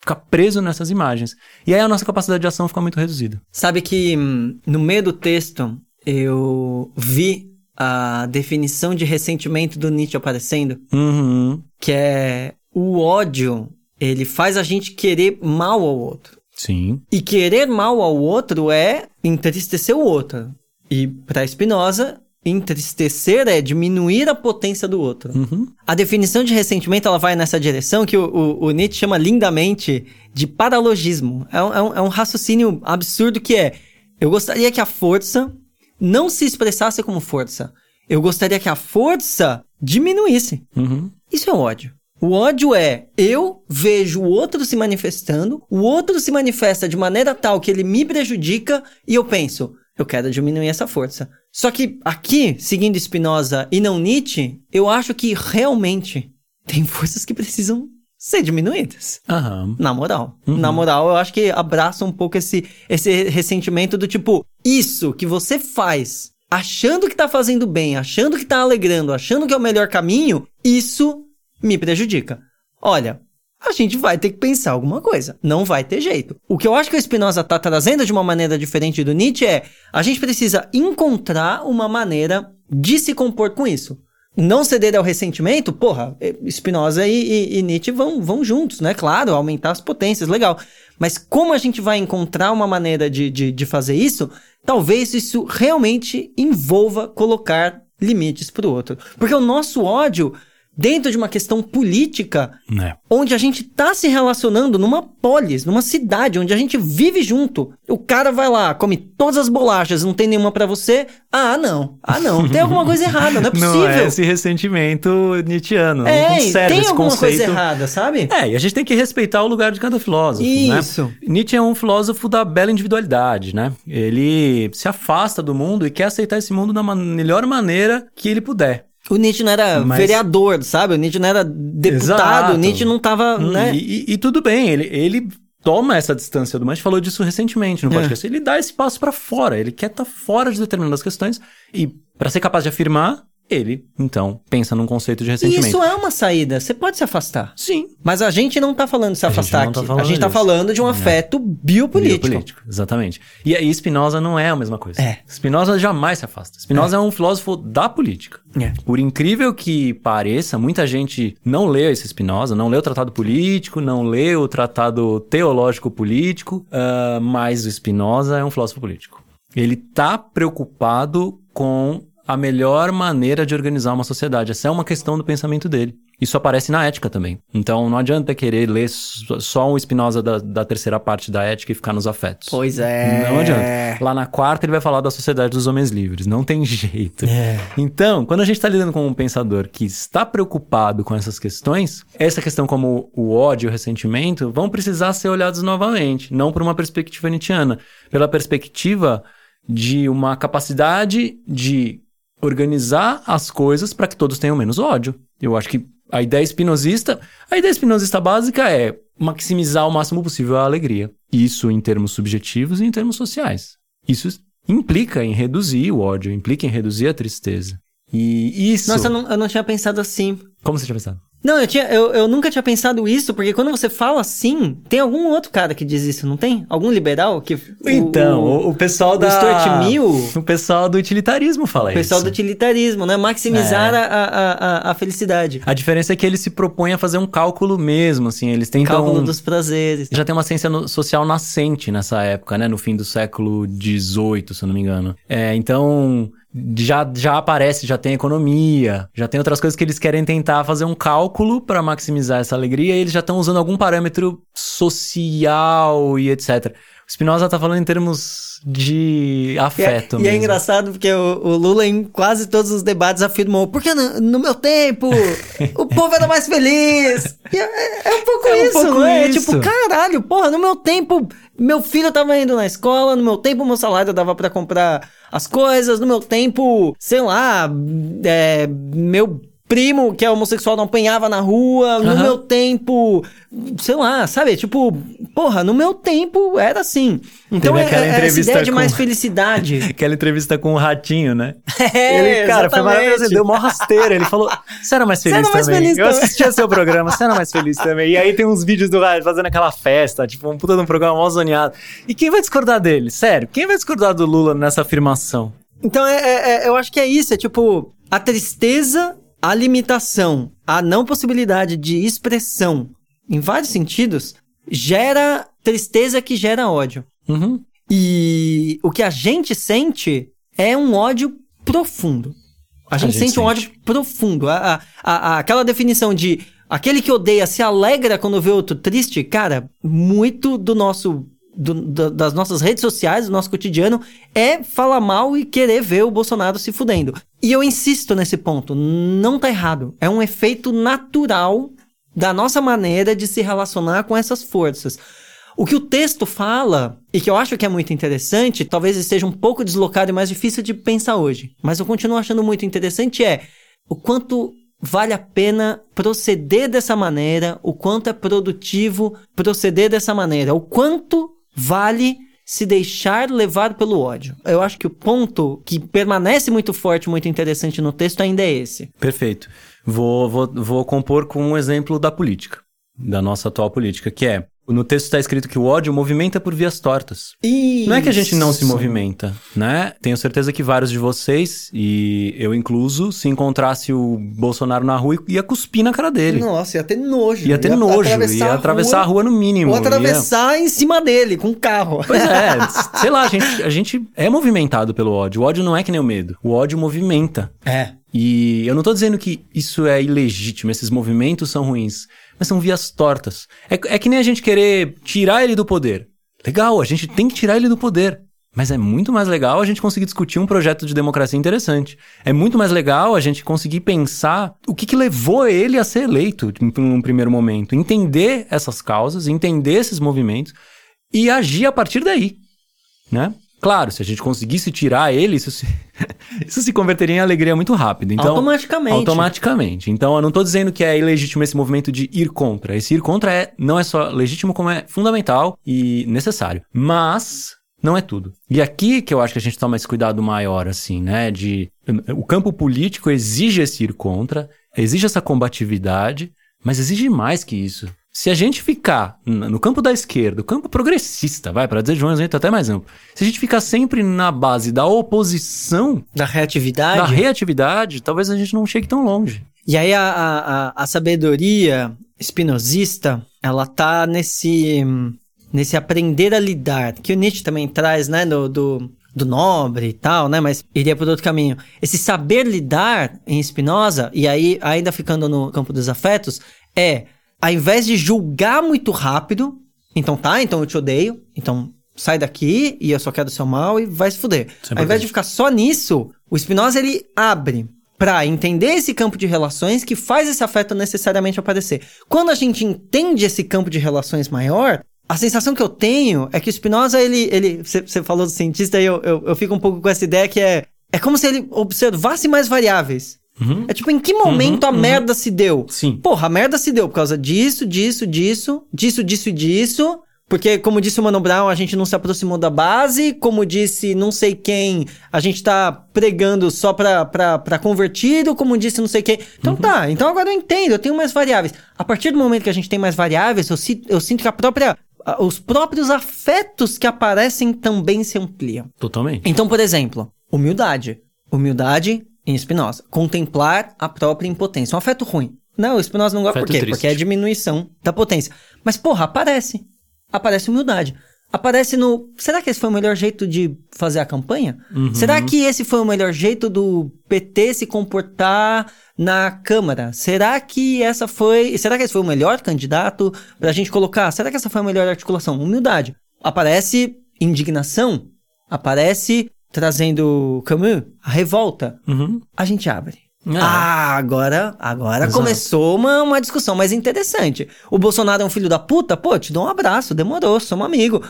fica preso nessas imagens. E aí a nossa capacidade de ação fica muito reduzida. Sabe que hum, no meio do texto eu vi a definição de ressentimento do Nietzsche aparecendo, Uhum. que é o ódio, ele faz a gente querer mal ao outro. Sim. E querer mal ao outro é entristecer o outro. E para Spinoza, entristecer é diminuir a potência do outro. Uhum. A definição de ressentimento ela vai nessa direção que o, o- o Nietzsche chama lindamente de paralogismo. É um, é um- é um raciocínio absurdo que é: eu gostaria que a força não se expressasse como força. Eu gostaria que a força diminuísse. Uhum. Isso é ódio. O ódio é eu vejo o outro se manifestando, o outro se manifesta de maneira tal que ele me prejudica e eu penso, eu quero diminuir essa força. Só que aqui, seguindo Spinoza e não Nietzsche, eu acho que realmente tem forças que precisam ser diminuídas. Aham. Na moral. Uhum. Na moral, eu acho que abraça um pouco esse, esse ressentimento do tipo, isso que você faz achando que tá fazendo bem, achando que tá alegrando, achando que é o melhor caminho, isso me prejudica. Olha, a gente vai ter que pensar alguma coisa. Não vai ter jeito. O que eu acho que o Spinoza tá trazendo de uma maneira diferente do Nietzsche é a gente precisa encontrar uma maneira de se compor com isso. Não ceder ao ressentimento, porra, eh, Spinoza e, e- e Nietzsche vão, vão juntos, né? Claro, aumentar as potências, legal. Mas como a gente vai encontrar uma maneira de, de, de fazer isso, talvez isso realmente envolva colocar limites pro outro. Porque o nosso ódio, dentro de uma questão política, Né? onde a gente tá se relacionando numa polis, numa cidade, onde a gente vive junto. O cara vai lá, come todas as bolachas, não tem nenhuma pra você. Ah, não. Ah, não. Tem alguma coisa errada, não é possível. Não é esse ressentimento nietzschiano. não É, serve tem esse alguma conceito. coisa errada, sabe? É, e a gente tem que respeitar o lugar de cada filósofo, Isso. né? Nietzsche é um filósofo da bela individualidade, né? Ele se afasta do mundo e quer aceitar esse mundo da melhor maneira que ele puder. O Nietzsche não era Mas- vereador, sabe? O Nietzsche não era deputado, Exato. o Nietzsche não tava, Hum, né? E, e- e tudo bem, ele, ele toma essa distância do gente falou disso recentemente no É. podcast. Ele dá esse passo pra fora. Ele quer estar fora de determinadas questões e para ser capaz de afirmar, ele então pensa num conceito de E ressentimento. isso é uma saída. Você pode se afastar. Sim. Mas a gente não tá falando de se A gente afastar não tá aqui. a gente tá disso. falando de um Não. afeto biopolítico. Biopolítico, exatamente. E aí Spinoza não é a mesma coisa. É. Spinoza jamais se afasta. Spinoza é. um filósofo da política. É. Por incrível que pareça, muita gente não leu esse Spinoza, não leu o Tratado Político, não leu o Tratado Teológico Político, ah, mas o Spinoza é um filósofo político. Ele tá preocupado com a melhor maneira de organizar uma sociedade. Essa é uma questão do pensamento dele. Isso aparece na ética também. Então não adianta querer ler só- um Spinoza da, da terceira parte da ética e ficar nos afetos. Pois é. Não adianta. Lá na quarta ele vai falar da sociedade dos homens livres. Não tem jeito. É. Então, quando a gente está lidando com um pensador que está preocupado com essas questões, essa questão como o ódio e o ressentimento vão precisar ser olhados novamente, não por uma perspectiva nietzschiana, pela perspectiva de uma capacidade de organizar as coisas para que todos tenham menos ódio. Eu acho que a ideia espinosista, a ideia espinosista básica é maximizar o máximo possível a alegria. Isso em termos subjetivos e em termos sociais. Isso implica em reduzir o ódio, implica em reduzir a tristeza. E isso. Nossa, eu não, eu não tinha pensado assim. Como você tinha pensado? Não, eu, tinha, eu, eu nunca tinha pensado isso, porque quando você fala assim, tem algum outro cara que diz isso, não tem? Algum liberal que. Então, o, o, o pessoal o da. Stuart Mill, O pessoal do utilitarismo fala o pessoal isso. do utilitarismo, né? Maximizar É. a, a, a, felicidade. A diferença é que ele se propõe a fazer um cálculo mesmo, assim. Eles tentam. Cálculo dos prazeres. Já tem uma ciência no- social nascente nessa época, né? No fim do século XVIII, se eu não me engano. É, então, já, já aparece, já tem economia, já tem outras coisas que eles querem tentar fazer um cálculo para maximizar essa alegria e eles já estão usando algum parâmetro social e etc. O Spinoza tá falando em termos de E é, afeto e é mesmo. engraçado porque o, o Lula, em quase todos os debates, afirmou: porque no, no meu tempo o povo era mais feliz. E é, é um pouco É um isso, pouco não é? isso. Tipo, caralho, porra, no meu tempo, meu filho tava indo na escola, no meu tempo, meu salário dava pra comprar as coisas, no meu tempo, sei lá, é, meu. Primo que é homossexual não apanhava na rua, no Aham. meu tempo, sei lá, sabe? Tipo, porra, no meu tempo era assim. Então Teve é, aquela é essa ideia de com- mais felicidade. Aquela entrevista com o ratinho, né? É, ele, cara, foi exatamente. maravilhoso. Ele deu uma rasteira. Ele falou: Você era mais feliz era mais também. feliz eu também." assistia seu programa, você era mais feliz também. E aí tem uns vídeos do rádio fazendo aquela festa, tipo, um puta de um programa mó zoneado. E quem vai discordar dele? Sério, quem vai discordar do Lula nessa afirmação? Então, é, é- é- eu acho que é isso. É tipo, a tristeza, a limitação, a não possibilidade de expressão, em vários sentidos, gera tristeza que gera ódio. Uhum. E o que a gente sente é um ódio profundo. A gente, gente sente, um ódio profundo. A, a- a- aquela definição de aquele que odeia se alegra quando vê outro triste, cara, muito do nosso. Do- da- das nossas redes sociais, do nosso cotidiano, é falar mal e querer ver o Bolsonaro se fudendo. E eu insisto nesse ponto, não tá errado. É um efeito natural da nossa maneira de se relacionar com essas forças. O que o texto fala, e que eu acho que é muito interessante, talvez esteja um pouco deslocado e mais difícil de pensar hoje, mas eu continuo achando muito interessante, é o quanto vale a pena proceder dessa maneira, o quanto é produtivo proceder dessa maneira, o quanto vale se deixar levar pelo ódio. Eu acho que o ponto que permanece muito forte, muito interessante no texto ainda é esse. Perfeito. Vou, vou, vou compor com um exemplo da política, da nossa atual política, que é. No texto está escrito que o ódio movimenta por vias tortas. Não é que a gente não se Isso. movimenta, né? Tenho certeza que vários de vocês, e eu incluso, se encontrasse o Bolsonaro na rua, ia cuspir na cara dele. Nossa, ia ter nojo. Ia ter nojo, ia atravessar a rua no mínimo. Ou ia- atravessar em cima dele, com um carro. Pois é, sei lá, a gente, a gente é movimentado pelo ódio. O ódio não é que nem o medo. O ódio movimenta. É. E eu não tô dizendo que isso é ilegítimo, esses movimentos são ruins, mas são vias tortas. É, é que nem a gente querer tirar ele do poder. Legal, a gente tem que tirar ele do poder. Mas é muito mais legal a gente conseguir discutir um projeto de democracia interessante. É muito mais legal a gente conseguir pensar o que, que levou ele a ser eleito em um primeiro momento. Entender essas causas, entender esses movimentos e agir a partir daí. Né? Claro, se a gente conseguisse tirar ele, isso se, isso se converteria em alegria muito rápido. Então, Automaticamente. Automaticamente. Então, eu não tô dizendo que é ilegítimo esse movimento de ir contra. Esse ir contra é, não é só legítimo, como é fundamental e necessário. Mas, não é tudo. E aqui que eu acho que a gente toma esse cuidado maior, assim, né? De. O campo político exige esse ir contra, exige essa combatividade, mas exige mais que isso. Se a gente ficar no campo da esquerda, o campo progressista, vai, para dizer de um jeito até mais amplo. Se a gente ficar sempre na base da oposição, Da reatividade. da reatividade, talvez a gente não chegue tão longe. E aí a, a, a- a sabedoria espinosista, ela tá nesse, nesse aprender a lidar, que o Nietzsche também traz, né, do, do, do nobre e tal, né, mas iria por outro caminho. Esse saber lidar em Spinoza, e aí ainda ficando no campo dos afetos, é, ao invés de julgar muito rápido, então tá, então eu te odeio, então sai daqui e eu só quero o seu mal e vai se fuder. Isso é Ao invés de ficar só nisso, o Spinoza ele abre pra entender esse campo de relações que faz esse afeto necessariamente aparecer. Quando a gente entende esse campo de relações maior, a sensação que eu tenho é que o Spinoza, ele. ele Você falou do cientista e eu, eu, eu fico um pouco com essa ideia que é. É como se ele observasse mais variáveis. É tipo, em que momento a merda se deu? Sim. Porra, a merda se deu por causa disso, disso, disso, disso, disso e disso. Porque, como disse o Mano Brown, a gente não se aproximou da base. Como disse não sei quem, a gente tá pregando só pra, pra, pra convertido. Como disse não sei quem. Então tá, então agora eu entendo, eu tenho mais variáveis. A partir do momento que a gente tem mais variáveis, eu, si- eu sinto que a própria. Os próprios afetos que aparecem também se ampliam. Totalmente. Então, por exemplo, humildade. Humildade em Spinoza. Contemplar a própria impotência. Um afeto ruim. Não, o Spinoza não gosta por quê? triste. Porque é a diminuição da potência. Mas, porra, aparece. Aparece humildade. Aparece no. Será que esse foi o melhor jeito de fazer a campanha? Uhum. Será que esse foi o melhor jeito do PT se comportar na Câmara? Será que essa foi. Será que esse foi o melhor candidato pra gente colocar? Será que essa foi a melhor articulação? Humildade. Aparece indignação. Aparece trazendo Camus, a revolta. Uhum. A gente abre. É. Ah, agora, agora Exato. começou uma, uma discussão mais interessante. O Bolsonaro é um filho da puta? Pô, te dou um abraço, demorou, somos amigo.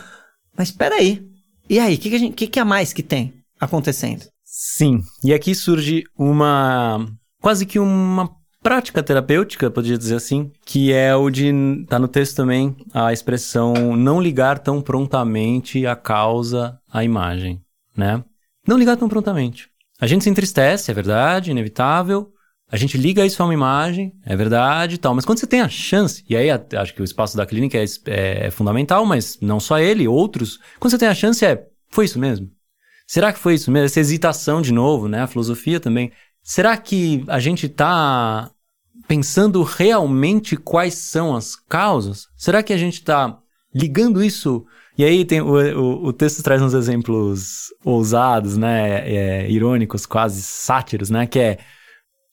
Mas peraí. E aí, o que, que, a gente- que, que a mais que tem acontecendo? Sim. E aqui surge uma. quase que uma prática terapêutica, poderia dizer assim, que é o de. tá no texto também a expressão não ligar tão prontamente a causa à imagem, né? Não ligar tão prontamente. A gente se entristece, é verdade, inevitável. A gente liga isso a uma imagem, é verdade e tal. Mas quando você tem a chance, e aí acho que o espaço da clínica é, é- é fundamental, mas não só ele, outros. Quando você tem a chance, é. Foi isso mesmo? Será que foi isso mesmo? Essa hesitação de novo, né? A filosofia também. Será que a gente tá pensando realmente quais são as causas? Será que a gente tá ligando isso? E aí tem o, o, o texto traz uns exemplos ousados, né? É, irônicos, quase sátiros, né? Que é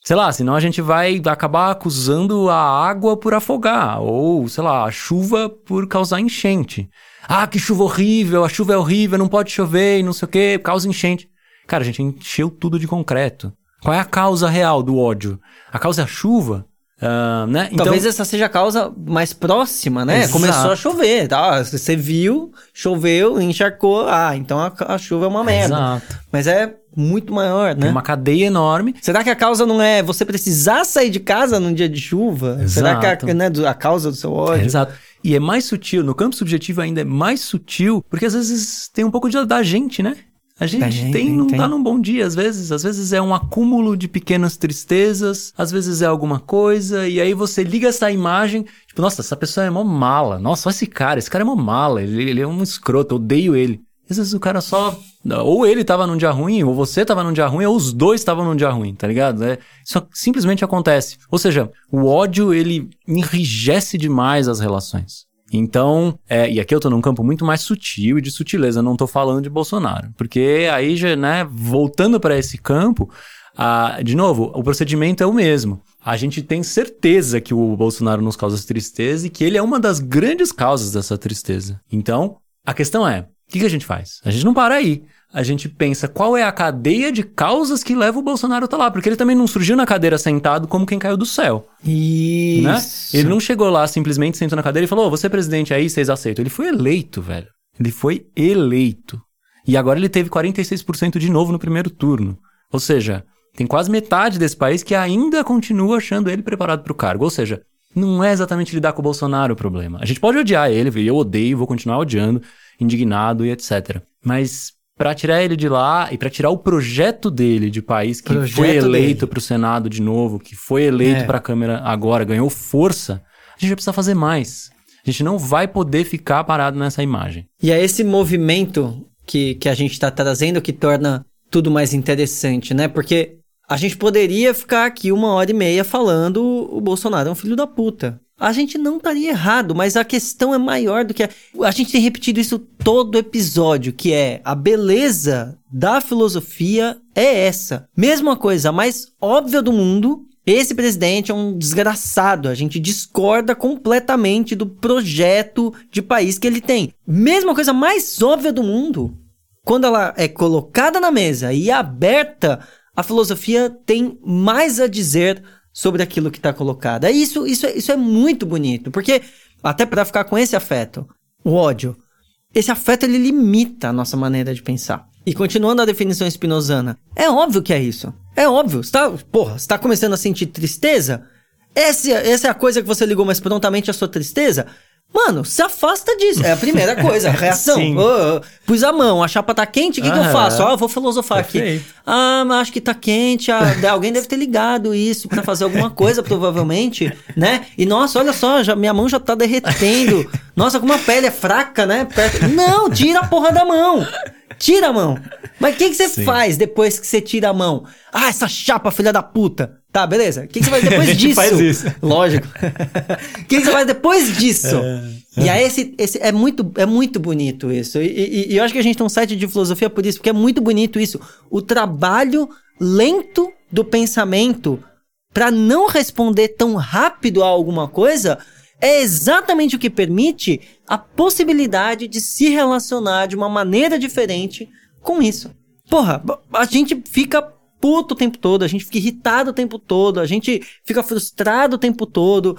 sei lá, senão a gente vai acabar acusando a água por afogar, ou, sei lá, a chuva por causar enchente. Ah, que chuva horrível, a chuva é horrível, não pode chover não sei o que, causa enchente. Cara, a gente encheu tudo de concreto. Qual é a causa real do ódio? A causa é a chuva? Ah, né? Talvez essa seja a causa mais próxima, né? Exato. Começou a chover, tá? Você viu, choveu, encharcou. Ah, então a, a chuva é uma merda. Exato. Mas é muito maior, né? Tem uma cadeia enorme. Será que a causa não é você precisar sair de casa num dia de chuva? Será que Exato. a, né, a causa do seu ódio? Exato. E é mais sutil, no campo subjetivo ainda é mais sutil, porque às vezes tem um pouco de, da gente, né? A gente tem, não tem. tá num bom dia, às vezes. Às vezes é um acúmulo de pequenas tristezas, às vezes é alguma coisa, e aí você liga essa imagem, tipo, nossa, essa pessoa é mó mala. Nossa, olha esse cara, esse cara é mó mala, ele, ele é um escroto, eu odeio ele. Às vezes o cara só. Ou ele tava num dia ruim, ou você tava num dia ruim, ou os dois estavam num dia ruim, tá ligado? É, isso simplesmente acontece. Ou seja, o ódio, ele enrijece demais as relações. Então, é, e aqui eu tô num campo muito mais sutil e de sutileza, não tô falando de Bolsonaro. Porque aí já, né, voltando para esse campo, ah, de novo, o procedimento é o mesmo. A gente tem certeza que o Bolsonaro nos causa tristeza e que ele é uma das grandes causas dessa tristeza. Então, a questão é, o que, que a gente faz? A gente não para aí. A gente pensa qual é a cadeia de causas que leva o Bolsonaro a estar lá. Porque ele também não surgiu na cadeira sentado como quem caiu do céu. Isso. Né? Ele não chegou lá simplesmente sentou na cadeira e falou: "Ô, você é presidente aí, vocês aceitam. Ele foi eleito, velho. Ele foi eleito. E agora ele teve 46% de novo no primeiro turno. Ou seja, tem quase metade desse país que ainda continua achando ele preparado para o cargo. Ou seja, não é exatamente lidar com o Bolsonaro o problema. A gente pode odiar ele, eu odeio, vou continuar odiando, indignado e etc. Mas para tirar ele de lá e para tirar o projeto dele de país que projeto foi eleito para o Senado de novo, que foi eleito é. para a Câmara agora, ganhou força, a gente vai precisar fazer mais. A gente não vai poder ficar parado nessa imagem. E é esse movimento que, que a gente está trazendo que torna tudo mais interessante, né? Porque a gente poderia ficar aqui uma hora e meia falando o Bolsonaro é um filho da puta. A gente não estaria errado, mas a questão é maior do que a... a gente tem repetido isso todo episódio, que é a beleza da filosofia é essa. Mesma coisa, a mais óbvia do mundo, esse presidente é um desgraçado. A gente discorda completamente do projeto de país que ele tem. Mesma coisa mais óbvia do mundo. Quando ela é colocada na mesa e aberta, a filosofia tem mais a dizer sobre aquilo que está colocado. É isso, isso, isso é muito bonito, porque até para ficar com esse afeto, o ódio, esse afeto ele limita a nossa maneira de pensar. E continuando a definição espinosana, é óbvio que é isso. É óbvio. Você tá, porra, você tá começando a sentir tristeza? Essa, essa é a coisa que você ligou mais prontamente à sua tristeza? Mano, se afasta disso. É a primeira coisa, a reação. Oh, pus a mão, a chapa tá quente, o que, que eu faço? Ó, oh, eu vou filosofar Perfeito. aqui. Ah, mas acho que tá quente. Ah, alguém deve ter ligado isso para fazer alguma coisa, provavelmente, né? E nossa, olha só, já, minha mão já tá derretendo. Nossa, como a pele é fraca, né? Não, tira a porra da mão. Tira a mão. Mas o que, que você Sim. faz depois que você tira a mão? Ah, essa chapa, filha da puta. Tá, beleza. O que, que você faz depois a gente disso? faz isso. Lógico. O que, que você faz depois disso? É, E aí, esse, esse, é, muito, é muito bonito isso. E, e, e eu acho que a gente tem um site de filosofia por isso, porque é muito bonito isso. O trabalho lento do pensamento para não responder tão rápido a alguma coisa é exatamente o que permite a possibilidade de se relacionar de uma maneira diferente com isso. Porra, a gente fica puto o tempo todo, a gente fica irritado o tempo todo, a gente fica frustrado o tempo todo.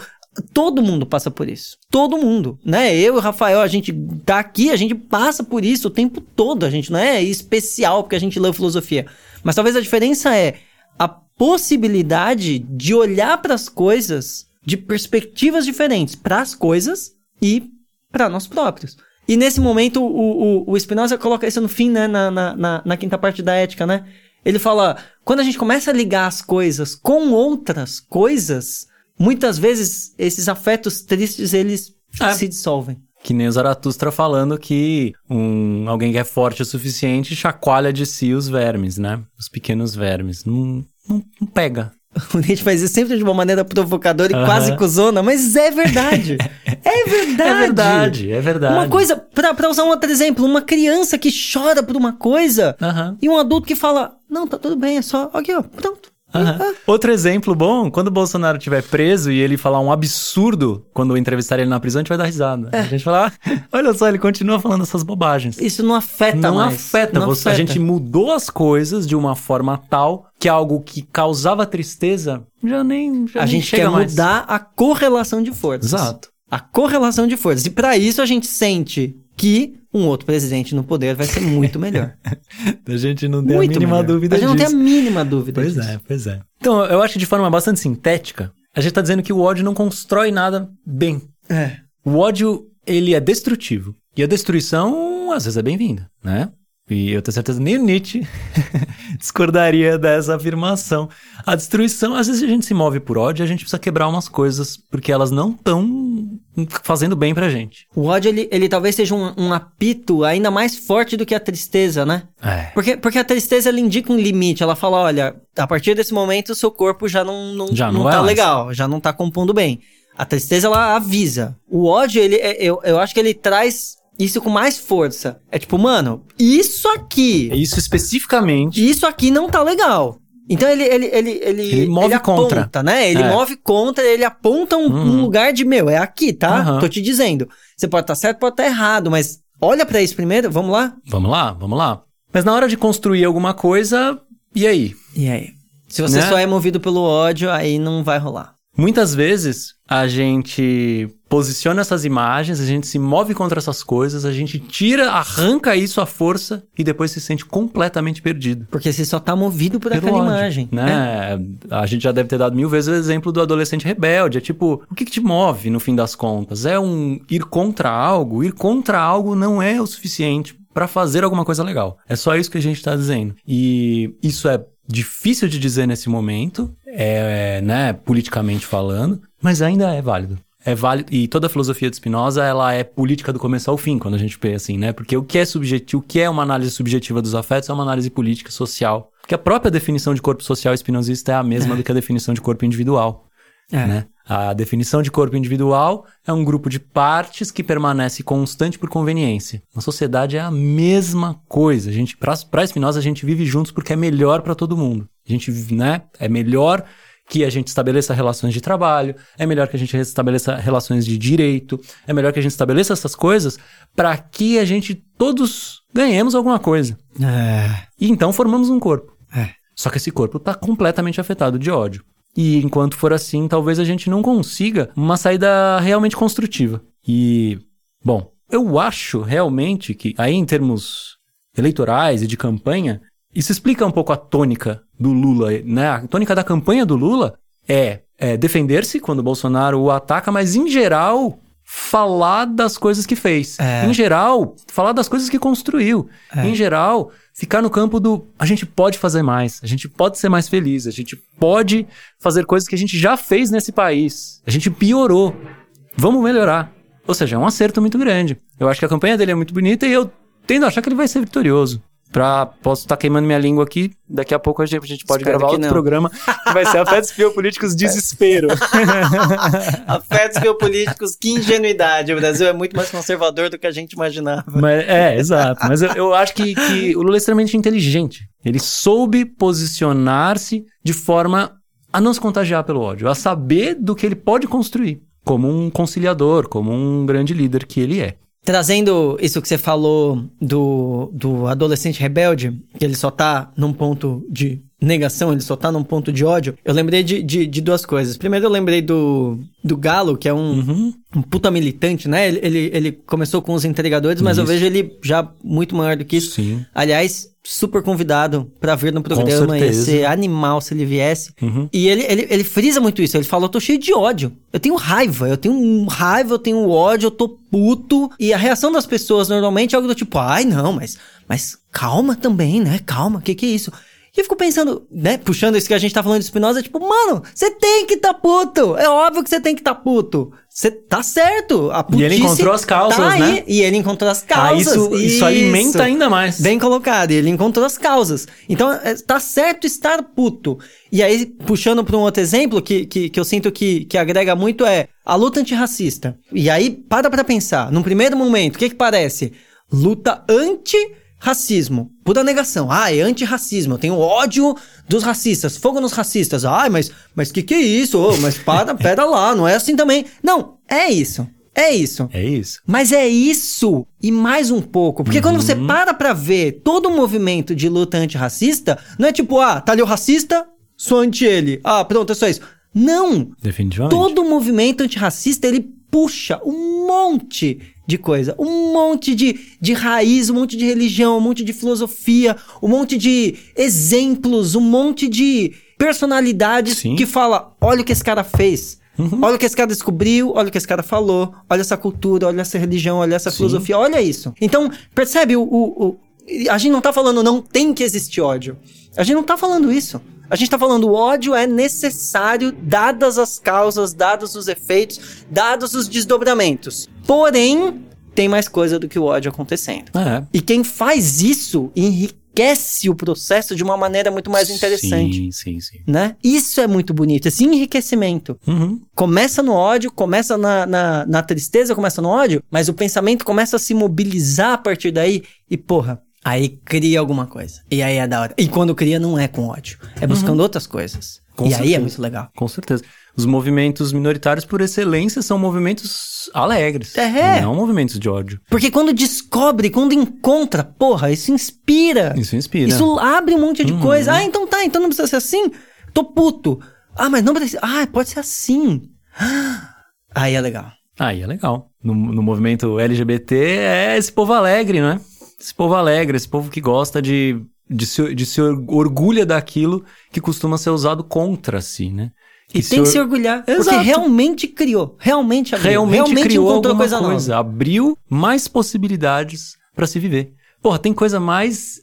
Todo mundo passa por isso. Todo mundo, né? Eu e o Rafael, a gente tá aqui, a gente passa por isso o tempo todo. A gente não é especial porque a gente lê filosofia. Mas talvez a diferença é a possibilidade de olhar para as coisas de perspectivas diferentes para as coisas e para nós próprios. E nesse momento, o, o, o Spinoza coloca isso no fim, né? Na, na, na, na quinta parte da ética, né? Ele fala: quando a gente começa a ligar as coisas com outras coisas, muitas vezes esses afetos tristes eles é. se dissolvem. Que nem o Zaratustra falando que um, alguém que é forte o suficiente chacoalha de si os vermes, né? Os pequenos vermes. Não, não, não pega. O Nietzsche faz isso sempre de uma maneira provocadora e uhum. quase cuzona, mas é verdade. é verdade. É verdade, é verdade. Uma coisa, pra, pra usar um outro exemplo, uma criança que chora por uma coisa uhum. e um adulto que fala, não, tá tudo bem, é só, aqui ó, pronto. Uhum. Outro exemplo bom, quando o Bolsonaro estiver preso e ele falar um absurdo quando entrevistar ele na prisão, a gente vai dar risada. É. A gente vai falar, ah, olha só, ele continua falando essas bobagens. Isso não afeta não mais. Afeta. Não você, afeta. A gente mudou as coisas de uma forma tal que algo que causava tristeza já nem já A nem gente quer mais. mudar a correlação de forças. Exato. A correlação de forças. E para isso a gente sente que um outro presidente no poder vai ser muito melhor. a gente não tem muito a mínima melhor. dúvida disso. A gente disso. não tem a mínima dúvida pois disso. é, pois é. Então, eu acho que de forma bastante sintética, a gente tá dizendo que o ódio não constrói nada bem. É. O ódio, ele é destrutivo. E a destruição, às vezes, é bem-vinda, né? E eu tenho certeza nem o Nietzsche discordaria dessa afirmação. A destruição, às vezes a gente se move por ódio e a gente precisa quebrar umas coisas porque elas não estão fazendo bem pra gente. O ódio, ele, ele talvez seja um, um, apito ainda mais forte do que a tristeza, né? É. Porque, porque a tristeza, ela indica um limite. Ela fala, olha, a partir desse momento o seu corpo já não, não, já não, não tá mais. legal, já não tá compondo bem. A tristeza, ela avisa. O ódio, ele, é, eu, eu acho que ele traz isso com mais força. É tipo, mano, isso aqui. Isso especificamente. Isso aqui não tá legal. Então ele ele ele ele, ele move ele contra, aponta, né? Ele é. move contra, ele aponta um, uhum. um, lugar de meu, é aqui, tá? Uhum. Tô te dizendo. Você pode estar tá certo, pode estar tá errado, mas olha para isso primeiro, vamos lá? Vamos lá, vamos lá. Mas na hora de construir alguma coisa, e aí? E aí? Se você né? só é movido pelo ódio, aí não vai rolar. Muitas vezes a gente posiciona essas imagens, a gente se move contra essas coisas, a gente tira, arranca isso à força e depois se sente completamente perdido. Porque você só tá movido por Pelo aquela ódio, imagem. Né? A gente já deve ter dado mil vezes o exemplo do adolescente rebelde. É tipo, o que, que te move no fim das contas? É um ir contra algo? Ir contra algo não é o suficiente para fazer alguma coisa legal. É só isso que a gente tá dizendo. E isso é difícil de dizer nesse momento, é, né, politicamente falando, mas ainda é válido. É válido, e toda a filosofia de Spinoza, ela é política do começo ao fim, quando a gente vê assim, né? Porque o que é subjetivo, o que é uma análise subjetiva dos afetos é uma análise política, social. Porque a própria definição de corpo social espinosista é a mesma do que a definição de corpo individual, É. né? A definição de corpo individual é um grupo de partes que permanece constante por conveniência. Na sociedade é a mesma coisa. A gente, para Spinoza, a gente vive juntos porque é melhor para todo mundo. A gente, vive, né? É melhor que a gente estabeleça relações de trabalho, é melhor que a gente estabeleça relações de direito, é melhor que a gente estabeleça essas coisas para que a gente todos ganhemos alguma coisa. É. E então formamos um corpo. É. Só que esse corpo está completamente afetado de ódio. E enquanto for assim, talvez a gente não consiga uma saída realmente construtiva. E, bom, eu acho realmente que, aí em termos eleitorais e de campanha, isso explica um pouco a tônica do Lula, né? A tônica da campanha do Lula é, é defender-se quando o Bolsonaro o ataca, mas em geral falar das coisas que fez. É. Em geral, falar das coisas que construiu. É. Em geral, ficar no campo do a gente pode fazer mais, a gente pode ser mais feliz, a gente pode fazer coisas que a gente já fez nesse país. A gente piorou. Vamos melhorar. Ou seja, é um acerto muito grande. Eu acho que a campanha dele é muito bonita e eu tendo a achar que ele vai ser vitorioso. Pra, posso estar queimando minha língua aqui, daqui a pouco a gente, a gente pode Espero gravar outro não. programa que vai ser Afetos Biopolíticos Desespero. Afetos geopolíticos, que ingenuidade. O Brasil é muito mais conservador do que a gente imaginava. Mas, é, exato. Mas eu, eu acho que, que o Lula é extremamente inteligente. Ele soube posicionar-se de forma a não se contagiar pelo ódio, a saber do que ele pode construir, como um conciliador, como um grande líder que ele é. Trazendo isso que você falou do, do adolescente rebelde, que ele só tá num ponto de negação, ele só tá num ponto de ódio, eu lembrei de, de, de duas coisas. Primeiro, eu lembrei do, do Galo, que é um, Uhum. um puta militante, né? Ele, ele, ele começou com os entregadores, mas eu Isso. vejo ele já muito maior do que isso. Sim. Aliás, super convidado pra vir no programa. Ia certeza. ser animal se ele viesse. Uhum. E ele, ele, ele frisa muito isso. Ele fala: Eu tô cheio de ódio. Eu tenho raiva. Eu tenho raiva, eu tenho ódio, eu tô puto. E a reação das pessoas normalmente é algo do tipo: Ai, não, mas, mas calma também, né? Calma, que que é isso? E eu fico pensando, né? Puxando isso que a gente tá falando de Spinoza, tipo, mano, você tem que tá puto. É óbvio que você tem que tá puto. Você tá certo. A E ele encontrou as causas, tá né? E ele encontrou as Ah, causas. isso, isso alimenta ainda mais. Bem colocado, e ele encontrou as causas. Então, é, tá certo estar puto. E aí, puxando para um outro exemplo que, que, que eu sinto que, que agrega muito é a luta antirracista. E aí, para pra pensar. Num primeiro momento, o que que parece? Luta anti-racismo. Pura negação. Ah, é antirracismo. Eu tenho ódio dos racistas. Fogo nos racistas. Ai, mas, mas que que é isso? Ô, mas para, pera lá, não é assim também. Não, é isso. É isso. É isso. Mas é isso e mais um pouco. Porque quando você para pra ver todo o movimento de luta antirracista, não é tipo, ah, tá ali o racista, sou anti ele. Ah, pronto, é só isso. Não! Definitivamente. Todo o movimento antirracista, ele puxa um monte de coisa. Um monte de, de raiz, um monte de religião, um monte de filosofia, um monte de exemplos, um monte de personalidades Sim. que fala, olha o que esse cara fez. Olha o que esse cara descobriu, olha o que esse cara falou, olha essa cultura, olha essa religião, olha essa Sim. filosofia, olha isso. Então, percebe, o, o, o- a gente não tá falando não tem que existir ódio. A gente não tá falando isso. A gente tá falando o ódio é necessário, dadas as causas, dados os efeitos, dados os desdobramentos. Porém, tem mais coisa do que o ódio acontecendo. É. E quem faz isso enriquece o processo de uma maneira muito mais interessante. Sim, sim, sim. Né? Isso é muito bonito, esse enriquecimento. Uhum. Começa no ódio, começa na, na, na tristeza, começa no ódio, mas o pensamento começa a se mobilizar a partir daí e, porra, aí cria alguma coisa. E aí é da hora. E quando cria, não é com ódio, é buscando outras coisas. Com e aí é certeza. muito legal. Com certeza. Os movimentos minoritários, por excelência, são movimentos alegres. É. Não movimentos de ódio. Porque quando descobre, quando encontra, porra, isso inspira. Isso inspira. Isso abre um monte de Uhum. coisa. Ah, então tá, então não precisa ser assim? Tô puto. Ah, mas não precisa. Ah, pode ser assim. Aí é legal. Aí é legal. No, no movimento LGBT é esse povo alegre, né? Esse povo alegre, esse povo que gosta de, de, se, de se orgulha daquilo que costuma ser usado contra si, né? E tem que se orgulhar, Exato. porque realmente criou, realmente abriu, realmente, realmente criou encontrou coisa, coisa nova. Abriu mais possibilidades para se viver. Porra, tem coisa mais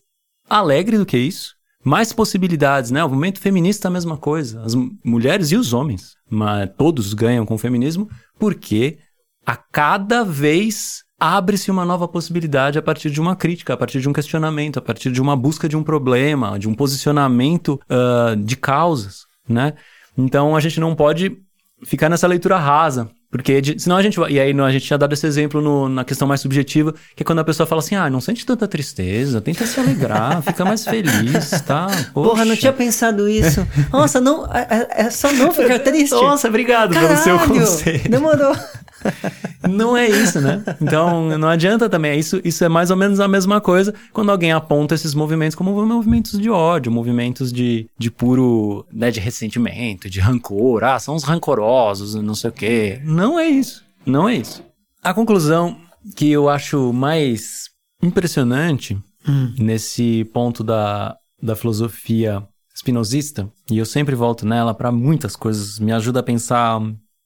alegre do que isso? Mais possibilidades, né? O movimento feminista é a mesma coisa. As mulheres e os homens, mas todos ganham com o feminismo porque a cada vez abre-se uma nova possibilidade a partir de uma crítica, a partir de um questionamento, a partir de uma busca de um problema, de um posicionamento uh, de causas, né? Então a gente não pode ficar nessa leitura rasa. Porque de, senão a gente vai. E aí a gente tinha dado esse exemplo no, na questão mais subjetiva, que é quando a pessoa fala assim: ah, não sente tanta tristeza, tenta se alegrar, fica mais feliz, tá? Poxa. Porra, não tinha pensado isso. Nossa, não. É, é, é só não ficar triste. Nossa, obrigado Caralho, pelo seu conselho. Demorou. não é isso, né? Então não adianta também. Isso, isso é mais ou menos a mesma coisa quando alguém aponta esses movimentos como movimentos de ódio, movimentos de, de puro, né, de ressentimento, de rancor. Ah, são os rancorosos, não sei o quê. Não é isso. Não é isso. A conclusão que eu acho mais impressionante hum. nesse ponto da, da filosofia espinosista, e eu sempre volto nela para muitas coisas, me ajuda a pensar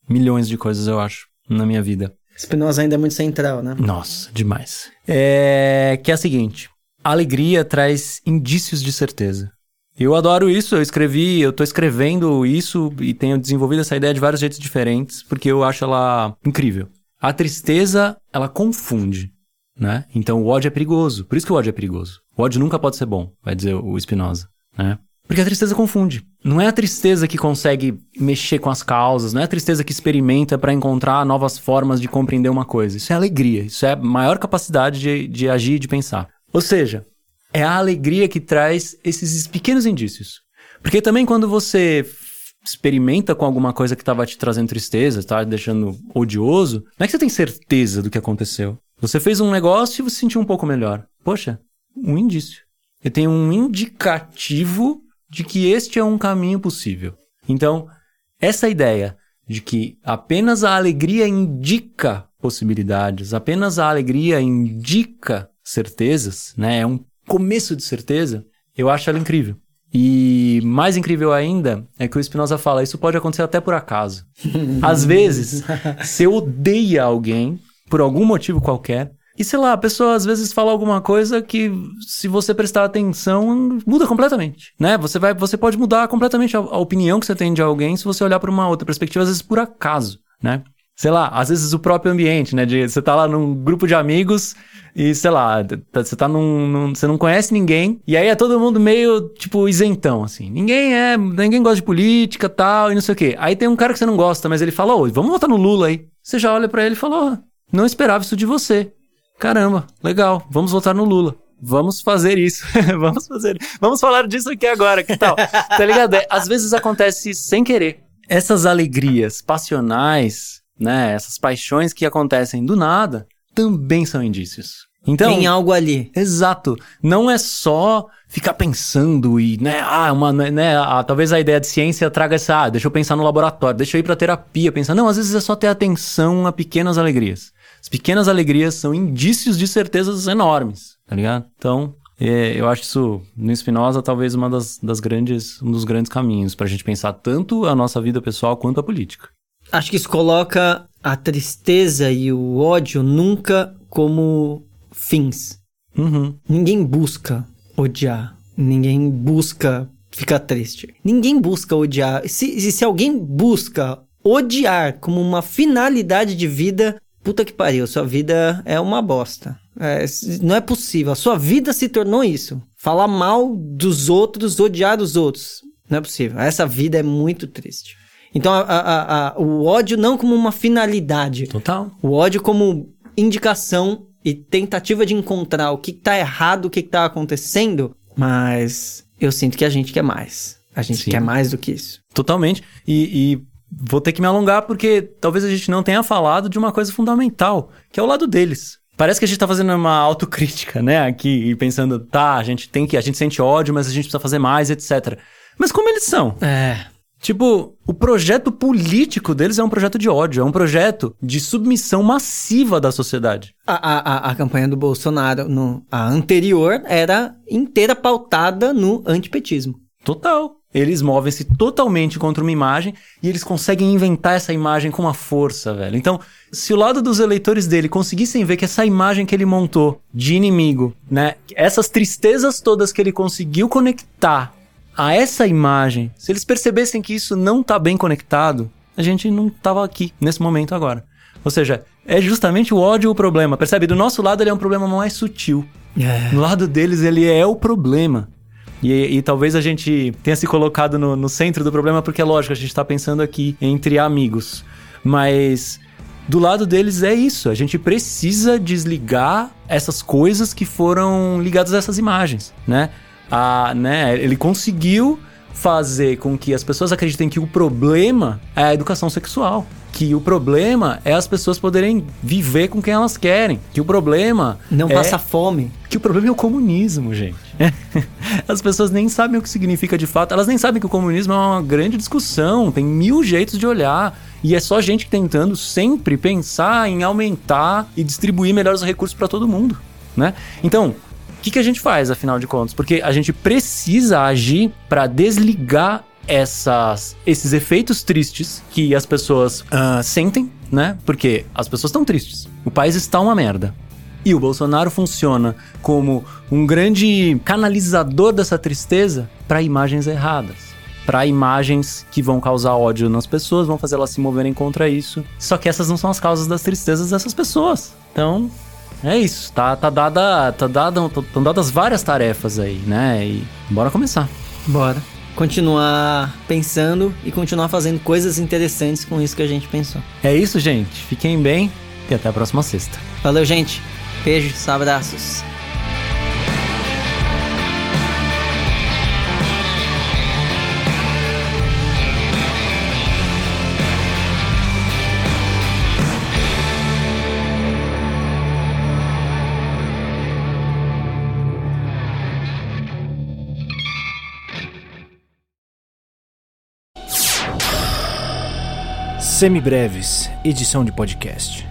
milhões de coisas, eu acho na minha vida. Spinoza ainda é muito central, né? Nossa, demais. É que é a seguinte: a alegria traz indícios de certeza. Eu adoro isso, eu escrevi, eu tô escrevendo isso e tenho desenvolvido essa ideia de vários jeitos diferentes, porque eu acho ela incrível. A tristeza, ela confunde, né? Então o ódio é perigoso. Por isso que o ódio é perigoso. O ódio nunca pode ser bom, vai dizer o Spinoza, né? Porque a tristeza confunde. Não é a tristeza que consegue mexer com as causas, não é a tristeza que experimenta para encontrar novas formas de compreender uma coisa. Isso é alegria, isso é maior capacidade de, de agir e de pensar. Ou seja, é a alegria que traz esses pequenos indícios. Porque também quando você experimenta com alguma coisa que estava te trazendo tristeza, tá deixando odioso, não é que você tem certeza do que aconteceu. Você fez um negócio e você se sentiu um pouco melhor. Poxa, um indício. Eu tenho um indicativo de que este é um caminho possível. Então, essa ideia de que apenas a alegria indica possibilidades, apenas a alegria indica certezas, né? É um começo de certeza. Eu acho ela incrível. E mais incrível ainda é que o Spinoza fala: isso pode acontecer até por acaso. Às vezes, você odeia alguém por algum motivo qualquer, e sei lá, a pessoa às vezes fala alguma coisa que, se você prestar atenção, muda completamente, né? Você vai, você pode mudar completamente a, a opinião que você tem de alguém se você olhar para uma outra perspectiva, às vezes por acaso, né? Sei lá, às vezes o próprio ambiente, né? De você tá lá num grupo de amigos e, sei lá, tá, você tá num, num, Você não conhece ninguém. E aí é todo mundo meio, tipo, isentão, assim. Ninguém é. Ninguém gosta de política tal, e não sei o quê. Aí tem um cara que você não gosta, mas ele fala, ô, vamos votar no Lula aí. Você já olha para ele e fala, oh, não esperava isso de você. Caramba, legal, vamos votar no Lula. Vamos fazer isso. vamos fazer. Vamos falar disso aqui agora, que tal? tá ligado? É, às vezes acontece sem querer. Essas alegrias passionais, né, essas paixões que acontecem do nada, também são indícios. Então, tem algo ali. Exato. Não é só ficar pensando e, né, ah, uma, né, ah, talvez a ideia de ciência traga essa, ah, deixa eu pensar no laboratório, deixa eu ir pra terapia, pensar. Não, às vezes é só ter atenção a pequenas alegrias. As pequenas alegrias são indícios de certezas enormes, tá ligado? Então, é, eu acho isso, no Spinoza, talvez uma das, das grandes, um dos grandes caminhos para a gente pensar tanto a nossa vida pessoal quanto a política. Acho que isso coloca a tristeza e o ódio nunca como fins. Uhum. Ninguém busca odiar. Ninguém busca ficar triste. Ninguém busca odiar. Se, se alguém busca odiar como uma finalidade de vida, puta que pariu, sua vida é uma bosta. É, não é possível. A sua vida se tornou isso. Falar mal dos outros, odiar os outros. Não é possível. Essa vida é muito triste. Então, a, a, a, o ódio não como uma finalidade. Total. O ódio como indicação e tentativa de encontrar o que está errado, o que está acontecendo. Mas eu sinto que a gente quer mais. A gente Sim. quer mais do que isso. Totalmente. E, e vou ter que me alongar porque talvez a gente não tenha falado de uma coisa fundamental, que é o lado deles. Parece que a gente tá fazendo uma autocrítica, né, aqui, e pensando, tá, a gente tem que, a gente sente ódio, mas a gente precisa fazer mais, etc. Mas como eles são? É. Tipo, o projeto político deles é um projeto de ódio, é um projeto de submissão massiva da sociedade. A, a, a, campanha do Bolsonaro, no, a anterior, era inteira pautada no antipetismo. Total. Eles movem-se totalmente contra uma imagem e eles conseguem inventar essa imagem com uma força, velho. Então, se o lado dos eleitores dele conseguissem ver que essa imagem que ele montou de inimigo, né, essas tristezas todas que ele conseguiu conectar a essa imagem, se eles percebessem que isso não tá bem conectado, a gente não tava aqui nesse momento agora. Ou seja, é justamente o ódio o problema. Percebe? Do nosso lado ele é um problema mais sutil. É. Do lado deles ele é o problema. E, e, talvez a gente tenha se colocado no, no, centro do problema, porque é lógico, a gente está pensando aqui entre amigos. Mas do lado deles é isso. A gente precisa desligar essas coisas que foram ligadas a essas imagens, né? A, né ele conseguiu fazer com que as pessoas acreditem que o problema é a educação sexual. Que o problema é as pessoas poderem viver com quem elas querem. Que o problema. Não é... passa fome. Que o problema é o comunismo, gente. As pessoas nem sabem o que significa de fato. Elas nem sabem que o comunismo é uma grande discussão. Tem mil jeitos de olhar. E é só gente tentando sempre pensar em aumentar e distribuir melhor os recursos para todo mundo. Né? Então, o que, que a gente faz, afinal de contas? Porque a gente precisa agir para desligar essas, esses efeitos tristes que as pessoas uh, sentem, né? Porque as pessoas estão tristes. O país está uma merda. E o Bolsonaro funciona como um grande canalizador dessa tristeza para imagens erradas. Para imagens que vão causar ódio nas pessoas, vão fazer elas se moverem contra isso. Só que essas não são as causas das tristezas dessas pessoas. Então, é isso. Tá, tá dada. Tá dada. Estão dadas várias tarefas aí, né? E bora começar. Bora. Continuar pensando e continuar fazendo coisas interessantes com isso que a gente pensou. É isso, gente. Fiquem bem e até a próxima sexta. Valeu, gente. Beijos, abraços. Semibreves, edição de podcast.